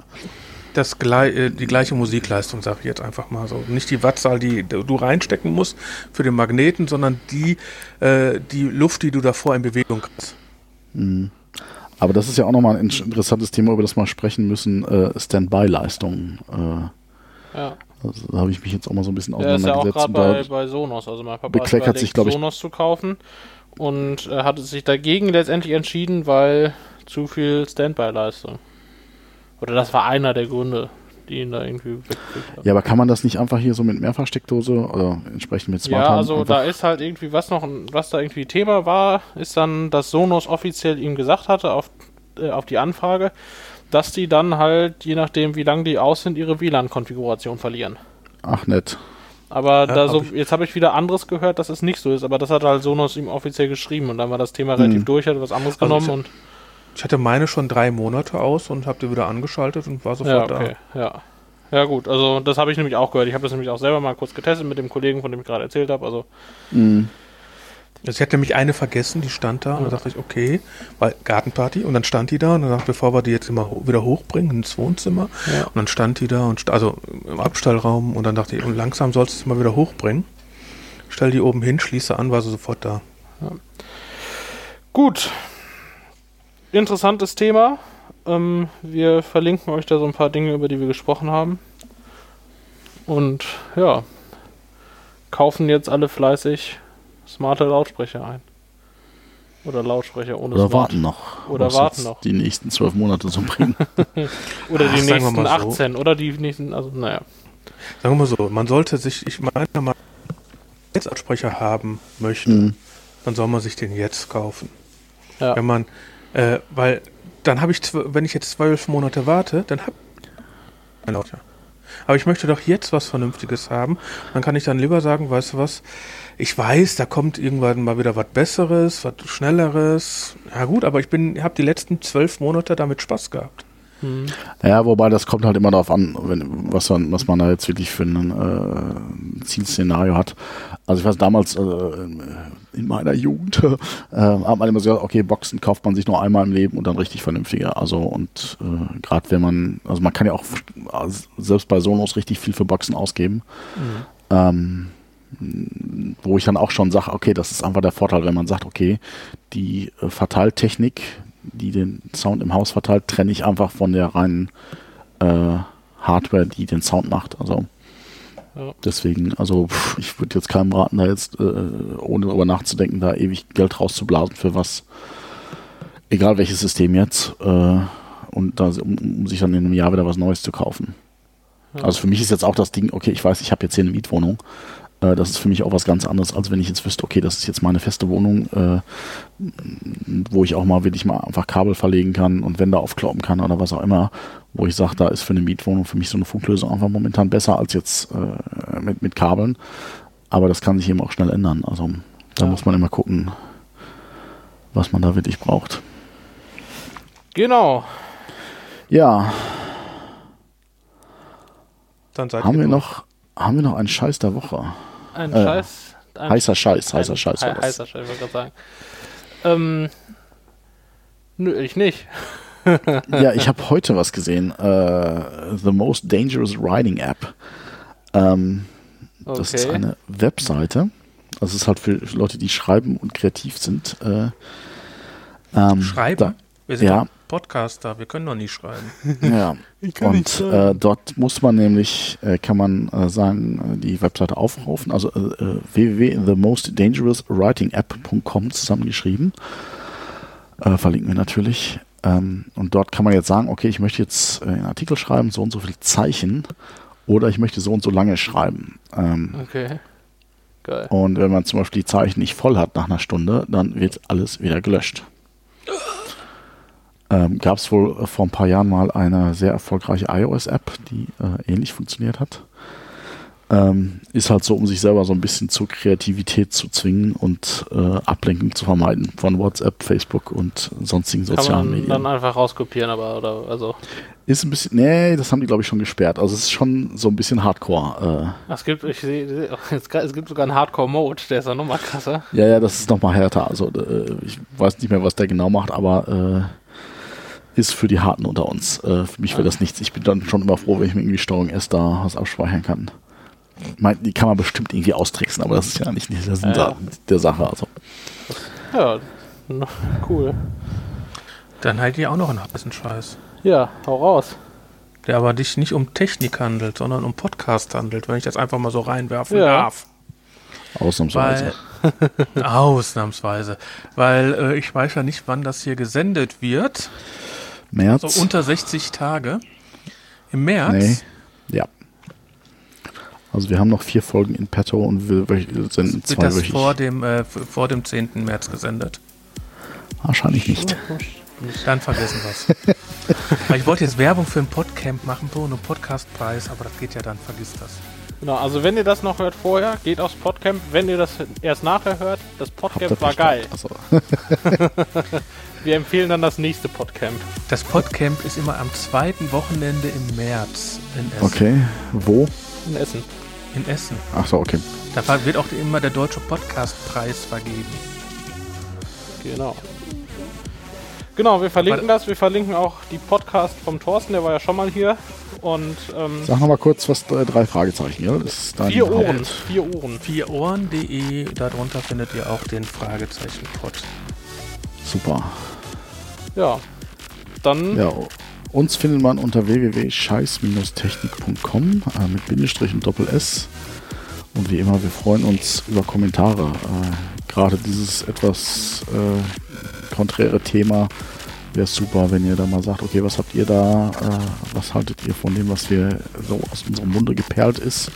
das glei äh, die gleiche Musikleistung, sage ich jetzt einfach mal so. Nicht die Wattzahl, die du reinstecken musst für den Magneten, sondern die, äh, die Luft, die du davor in Bewegung hast. Mhm. Aber das ist ja auch nochmal ein interessantes Thema, über das wir sprechen müssen, äh, Standby-Leistungen. Äh, Ja. also, da habe ich mich jetzt auch mal so ein bisschen Der ist ja auch auseinandergesetzt. gerade bei, bei Sonos. Also mein Papa bekleckert hat sich, überlegt, glaub ich- Sonos zu kaufen und äh, hat sich dagegen letztendlich entschieden, weil zu viel Standby-Leistung. Oder das war einer der Gründe, die ihn da irgendwie ja, aber kann man das nicht einfach hier so mit Mehrfachsteckdose oder entsprechend mit Smart Ja, also da ist halt irgendwie, was noch, was da irgendwie Thema war, ist dann, dass Sonos offiziell ihm gesagt hatte auf, äh, auf die Anfrage, dass die dann halt, je nachdem wie lang die aus sind, ihre WLAN-Konfiguration verlieren. Ach, nett. Aber da hab so, jetzt habe ich wieder anderes gehört, dass es nicht so ist, aber das hat halt Sonos ihm offiziell geschrieben und dann war das Thema relativ Hm. durch, hat was anderes Also genommen ich- und Ich hatte meine schon drei Monate aus und habe die wieder angeschaltet und war ja, sofort okay, ja. Ja gut, also das habe ich nämlich auch gehört. Ich habe das nämlich auch selber mal kurz getestet mit dem Kollegen, von dem ich gerade erzählt habe. Also Mhm. Ich hatte nämlich eine vergessen, die stand da und da dachte ich, okay, weil Gartenparty und dann stand die da und dann dachte ich, bevor wir die jetzt immer wieder hochbringen ins Wohnzimmer Ja. und dann stand die da und st also im Abstallraum und dann dachte ich, und langsam sollst du es mal wieder hochbringen. Stell die oben hin, schließe an, war sie sofort da. Gut. Interessantes Thema. Ähm, wir verlinken euch da so ein paar Dinge, über die wir gesprochen haben. Und ja, kaufen jetzt alle fleißig smarte Lautsprecher ein. Oder Lautsprecher ohne Oder Smart. warten noch. Oder was warten jetzt noch. Die nächsten zwölf Monate so bringen. Oder die Ach, wir nächsten mal so. 18. Oder die nächsten, also naja. Sagen wir mal so, man sollte sich, ich meine mal, Netzabsprecher haben möchte, Mhm. dann soll man sich den jetzt kaufen. Ja. Wenn man, äh, weil dann habe ich, wenn ich jetzt zwölf Monate warte, dann habe ich ein Lautsprecher. Aber ich möchte doch jetzt was Vernünftiges haben. Dann kann ich dann lieber sagen, weißt du was, ich weiß, da kommt irgendwann mal wieder was Besseres, was Schnelleres. Ja gut, aber ich bin, habe die letzten zwölf Monate damit Spaß gehabt. Hm. Ja, wobei das kommt halt immer darauf an, wenn, was, man, was man da jetzt wirklich für ein äh, Zielszenario hat. Also ich weiß damals äh, in meiner Jugend äh, hat man immer so gesagt, okay, Boxen kauft man sich nur einmal im Leben und dann richtig vernünftiger. Also und äh, gerade wenn man, also man kann ja auch also selbst bei Sonos richtig viel für Boxen ausgeben. Ähm, wo ich dann auch schon sage, okay, das ist einfach der Vorteil, wenn man sagt, okay, die äh, Verteiltechnik, die den Sound im Haus verteilt, trenne ich einfach von der reinen äh, Hardware, die den Sound macht. Also Ja. deswegen, also pff, ich würde jetzt keinem raten, da jetzt, äh, ohne darüber nachzudenken, da ewig Geld rauszublasen für was, egal welches System jetzt, äh, und da, um, um sich dann in einem Jahr wieder was Neues zu kaufen. Also für mich ist jetzt auch das Ding, okay, ich weiß, ich habe jetzt hier eine Mietwohnung. Äh, das ist für mich auch was ganz anderes, als wenn ich jetzt wüsste, okay, das ist jetzt meine feste Wohnung, äh, wo ich auch mal wirklich mal einfach Kabel verlegen kann und Wände aufkloppen kann oder was auch immer, wo ich sage, da ist für eine Mietwohnung für mich so eine Funklösung einfach momentan besser als jetzt äh, mit, mit Kabeln. Aber das kann sich eben auch schnell ändern. Also da Ja. muss man immer gucken, was man da wirklich braucht. Genau. Ja, Dann seid haben ihr wir noch, haben wir noch einen Scheiß der Woche? Ein Äh, Scheiß. Ein Heißer Scheiß, heißer ein- Scheiß hei- war das. Heißer Scheiß, wollte ich gerade sagen. Ähm, nö, ich nicht. Ja, ich habe heute was gesehen. Äh, The Most Dangerous Riding App. Ähm, Okay. Das ist eine Webseite. Also es ist halt für Leute, die schreiben und kreativ sind. Äh, ähm, Schreiben? Sind ja. Podcaster, wir können doch nicht schreiben. Ja. Und äh, dort muss man nämlich, äh, kann man äh, sagen, äh, die Webseite aufrufen. Also äh, äh, www.themostdangerouswritingapp.com zusammengeschrieben. Äh, verlinken wir natürlich. Ähm, und dort kann man jetzt sagen, okay, ich möchte jetzt äh, einen Artikel schreiben, so und so viele Zeichen. Oder ich möchte so und so lange schreiben. Ähm, Okay. Geil. Und wenn man zum Beispiel die Zeichen nicht voll hat nach einer Stunde, dann wird alles wieder gelöscht. Ähm, Gab es wohl äh, vor ein paar Jahren mal eine sehr erfolgreiche iOS-App, die äh, ähnlich funktioniert hat. Ähm, ist halt so, um sich selber so ein bisschen zur Kreativität zu zwingen und äh, Ablenkung zu vermeiden von WhatsApp, Facebook und sonstigen Kann sozialen man Medien. dann einfach rauskopieren, aber oder also Ist ein bisschen, nee, das haben die glaube ich schon gesperrt. Also es ist schon so ein bisschen Hardcore. Äh, es gibt ich sehe es gibt sogar einen Hardcore Mode, der ist ja noch mal krasser. Ja, ja, das ist nochmal härter. Also äh, ich weiß nicht mehr, was der genau macht, aber ist für die Harten unter uns. Äh, für mich wäre das nichts. Ich bin dann schon immer froh, wenn ich mir irgendwie Steuerung S da was abspeichern kann. Ich mein, die kann man bestimmt irgendwie austricksen, aber das ist ja nicht, nicht der Sinn Ja. der Sache. Also. Ja, cool. Dann halt ihr auch noch einen heißen Scheiß. Ja, hau raus. Der aber dich nicht um Technik handelt, sondern um Podcast handelt, wenn ich das einfach mal so reinwerfen Ja. darf. Ausnahmsweise. Weil, ausnahmsweise. Weil äh, ich weiß ja nicht, wann das hier gesendet wird. März? So unter 60 Tage. Im März. nee. Ja. Also wir haben noch vier Folgen in petto und wir senden Wird zwei das wöchig. vor dem, äh, vor dem 10. März gesendet? Wahrscheinlich nicht. Dann vergessen wir's. Weil ich wollte jetzt Werbung für ein Podcamp machen, einen Podcastpreis, aber das geht ja dann, vergiss das. Genau, also wenn ihr das noch hört vorher, geht aufs Podcamp. Wenn ihr das erst nachher hört, das Podcamp war geil. Also, Wir empfehlen dann das nächste Podcamp. Das Podcamp ist immer am zweiten Wochenende im März in Essen. okay. Wo? In Essen. In Essen. Ach so, okay. Da wird auch immer der Deutsche Podcastpreis vergeben. Genau. Genau, wir verlinken das. Wir verlinken auch die Podcast vom Thorsten, der war ja schon mal hier. Und ähm, Sag nochmal kurz, was drei, drei Fragezeichen, ja? Das ist dein vier Haupt- Ohren. Vier Ohren. Vierohren.de, darunter findet ihr auch den Fragezeichen Pod. Super. Ja. Dann Ja, uns findet man unter www.scheiß-technik.com äh, mit Bindestrich und Doppel-S. Und wie immer, wir freuen uns über Kommentare. Äh, Gerade dieses etwas äh, konträre Thema wäre super, wenn ihr da mal sagt, okay, was habt ihr da, äh, was haltet ihr von dem, was wir so aus unserem Munde geperlt ist.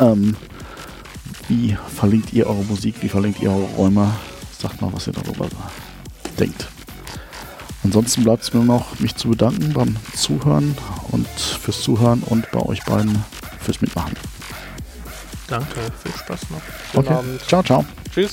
Ähm, wie verlinkt ihr eure Musik, wie verlinkt ihr eure Räume? Sagt mal, was ihr darüber denkt. Ansonsten bleibt es mir nur noch, mich zu bedanken beim Zuhören und fürs Zuhören und bei euch beiden fürs Mitmachen. Danke, viel Spaß noch. schönen okay. Abend. Ciao, ciao. Tschüss.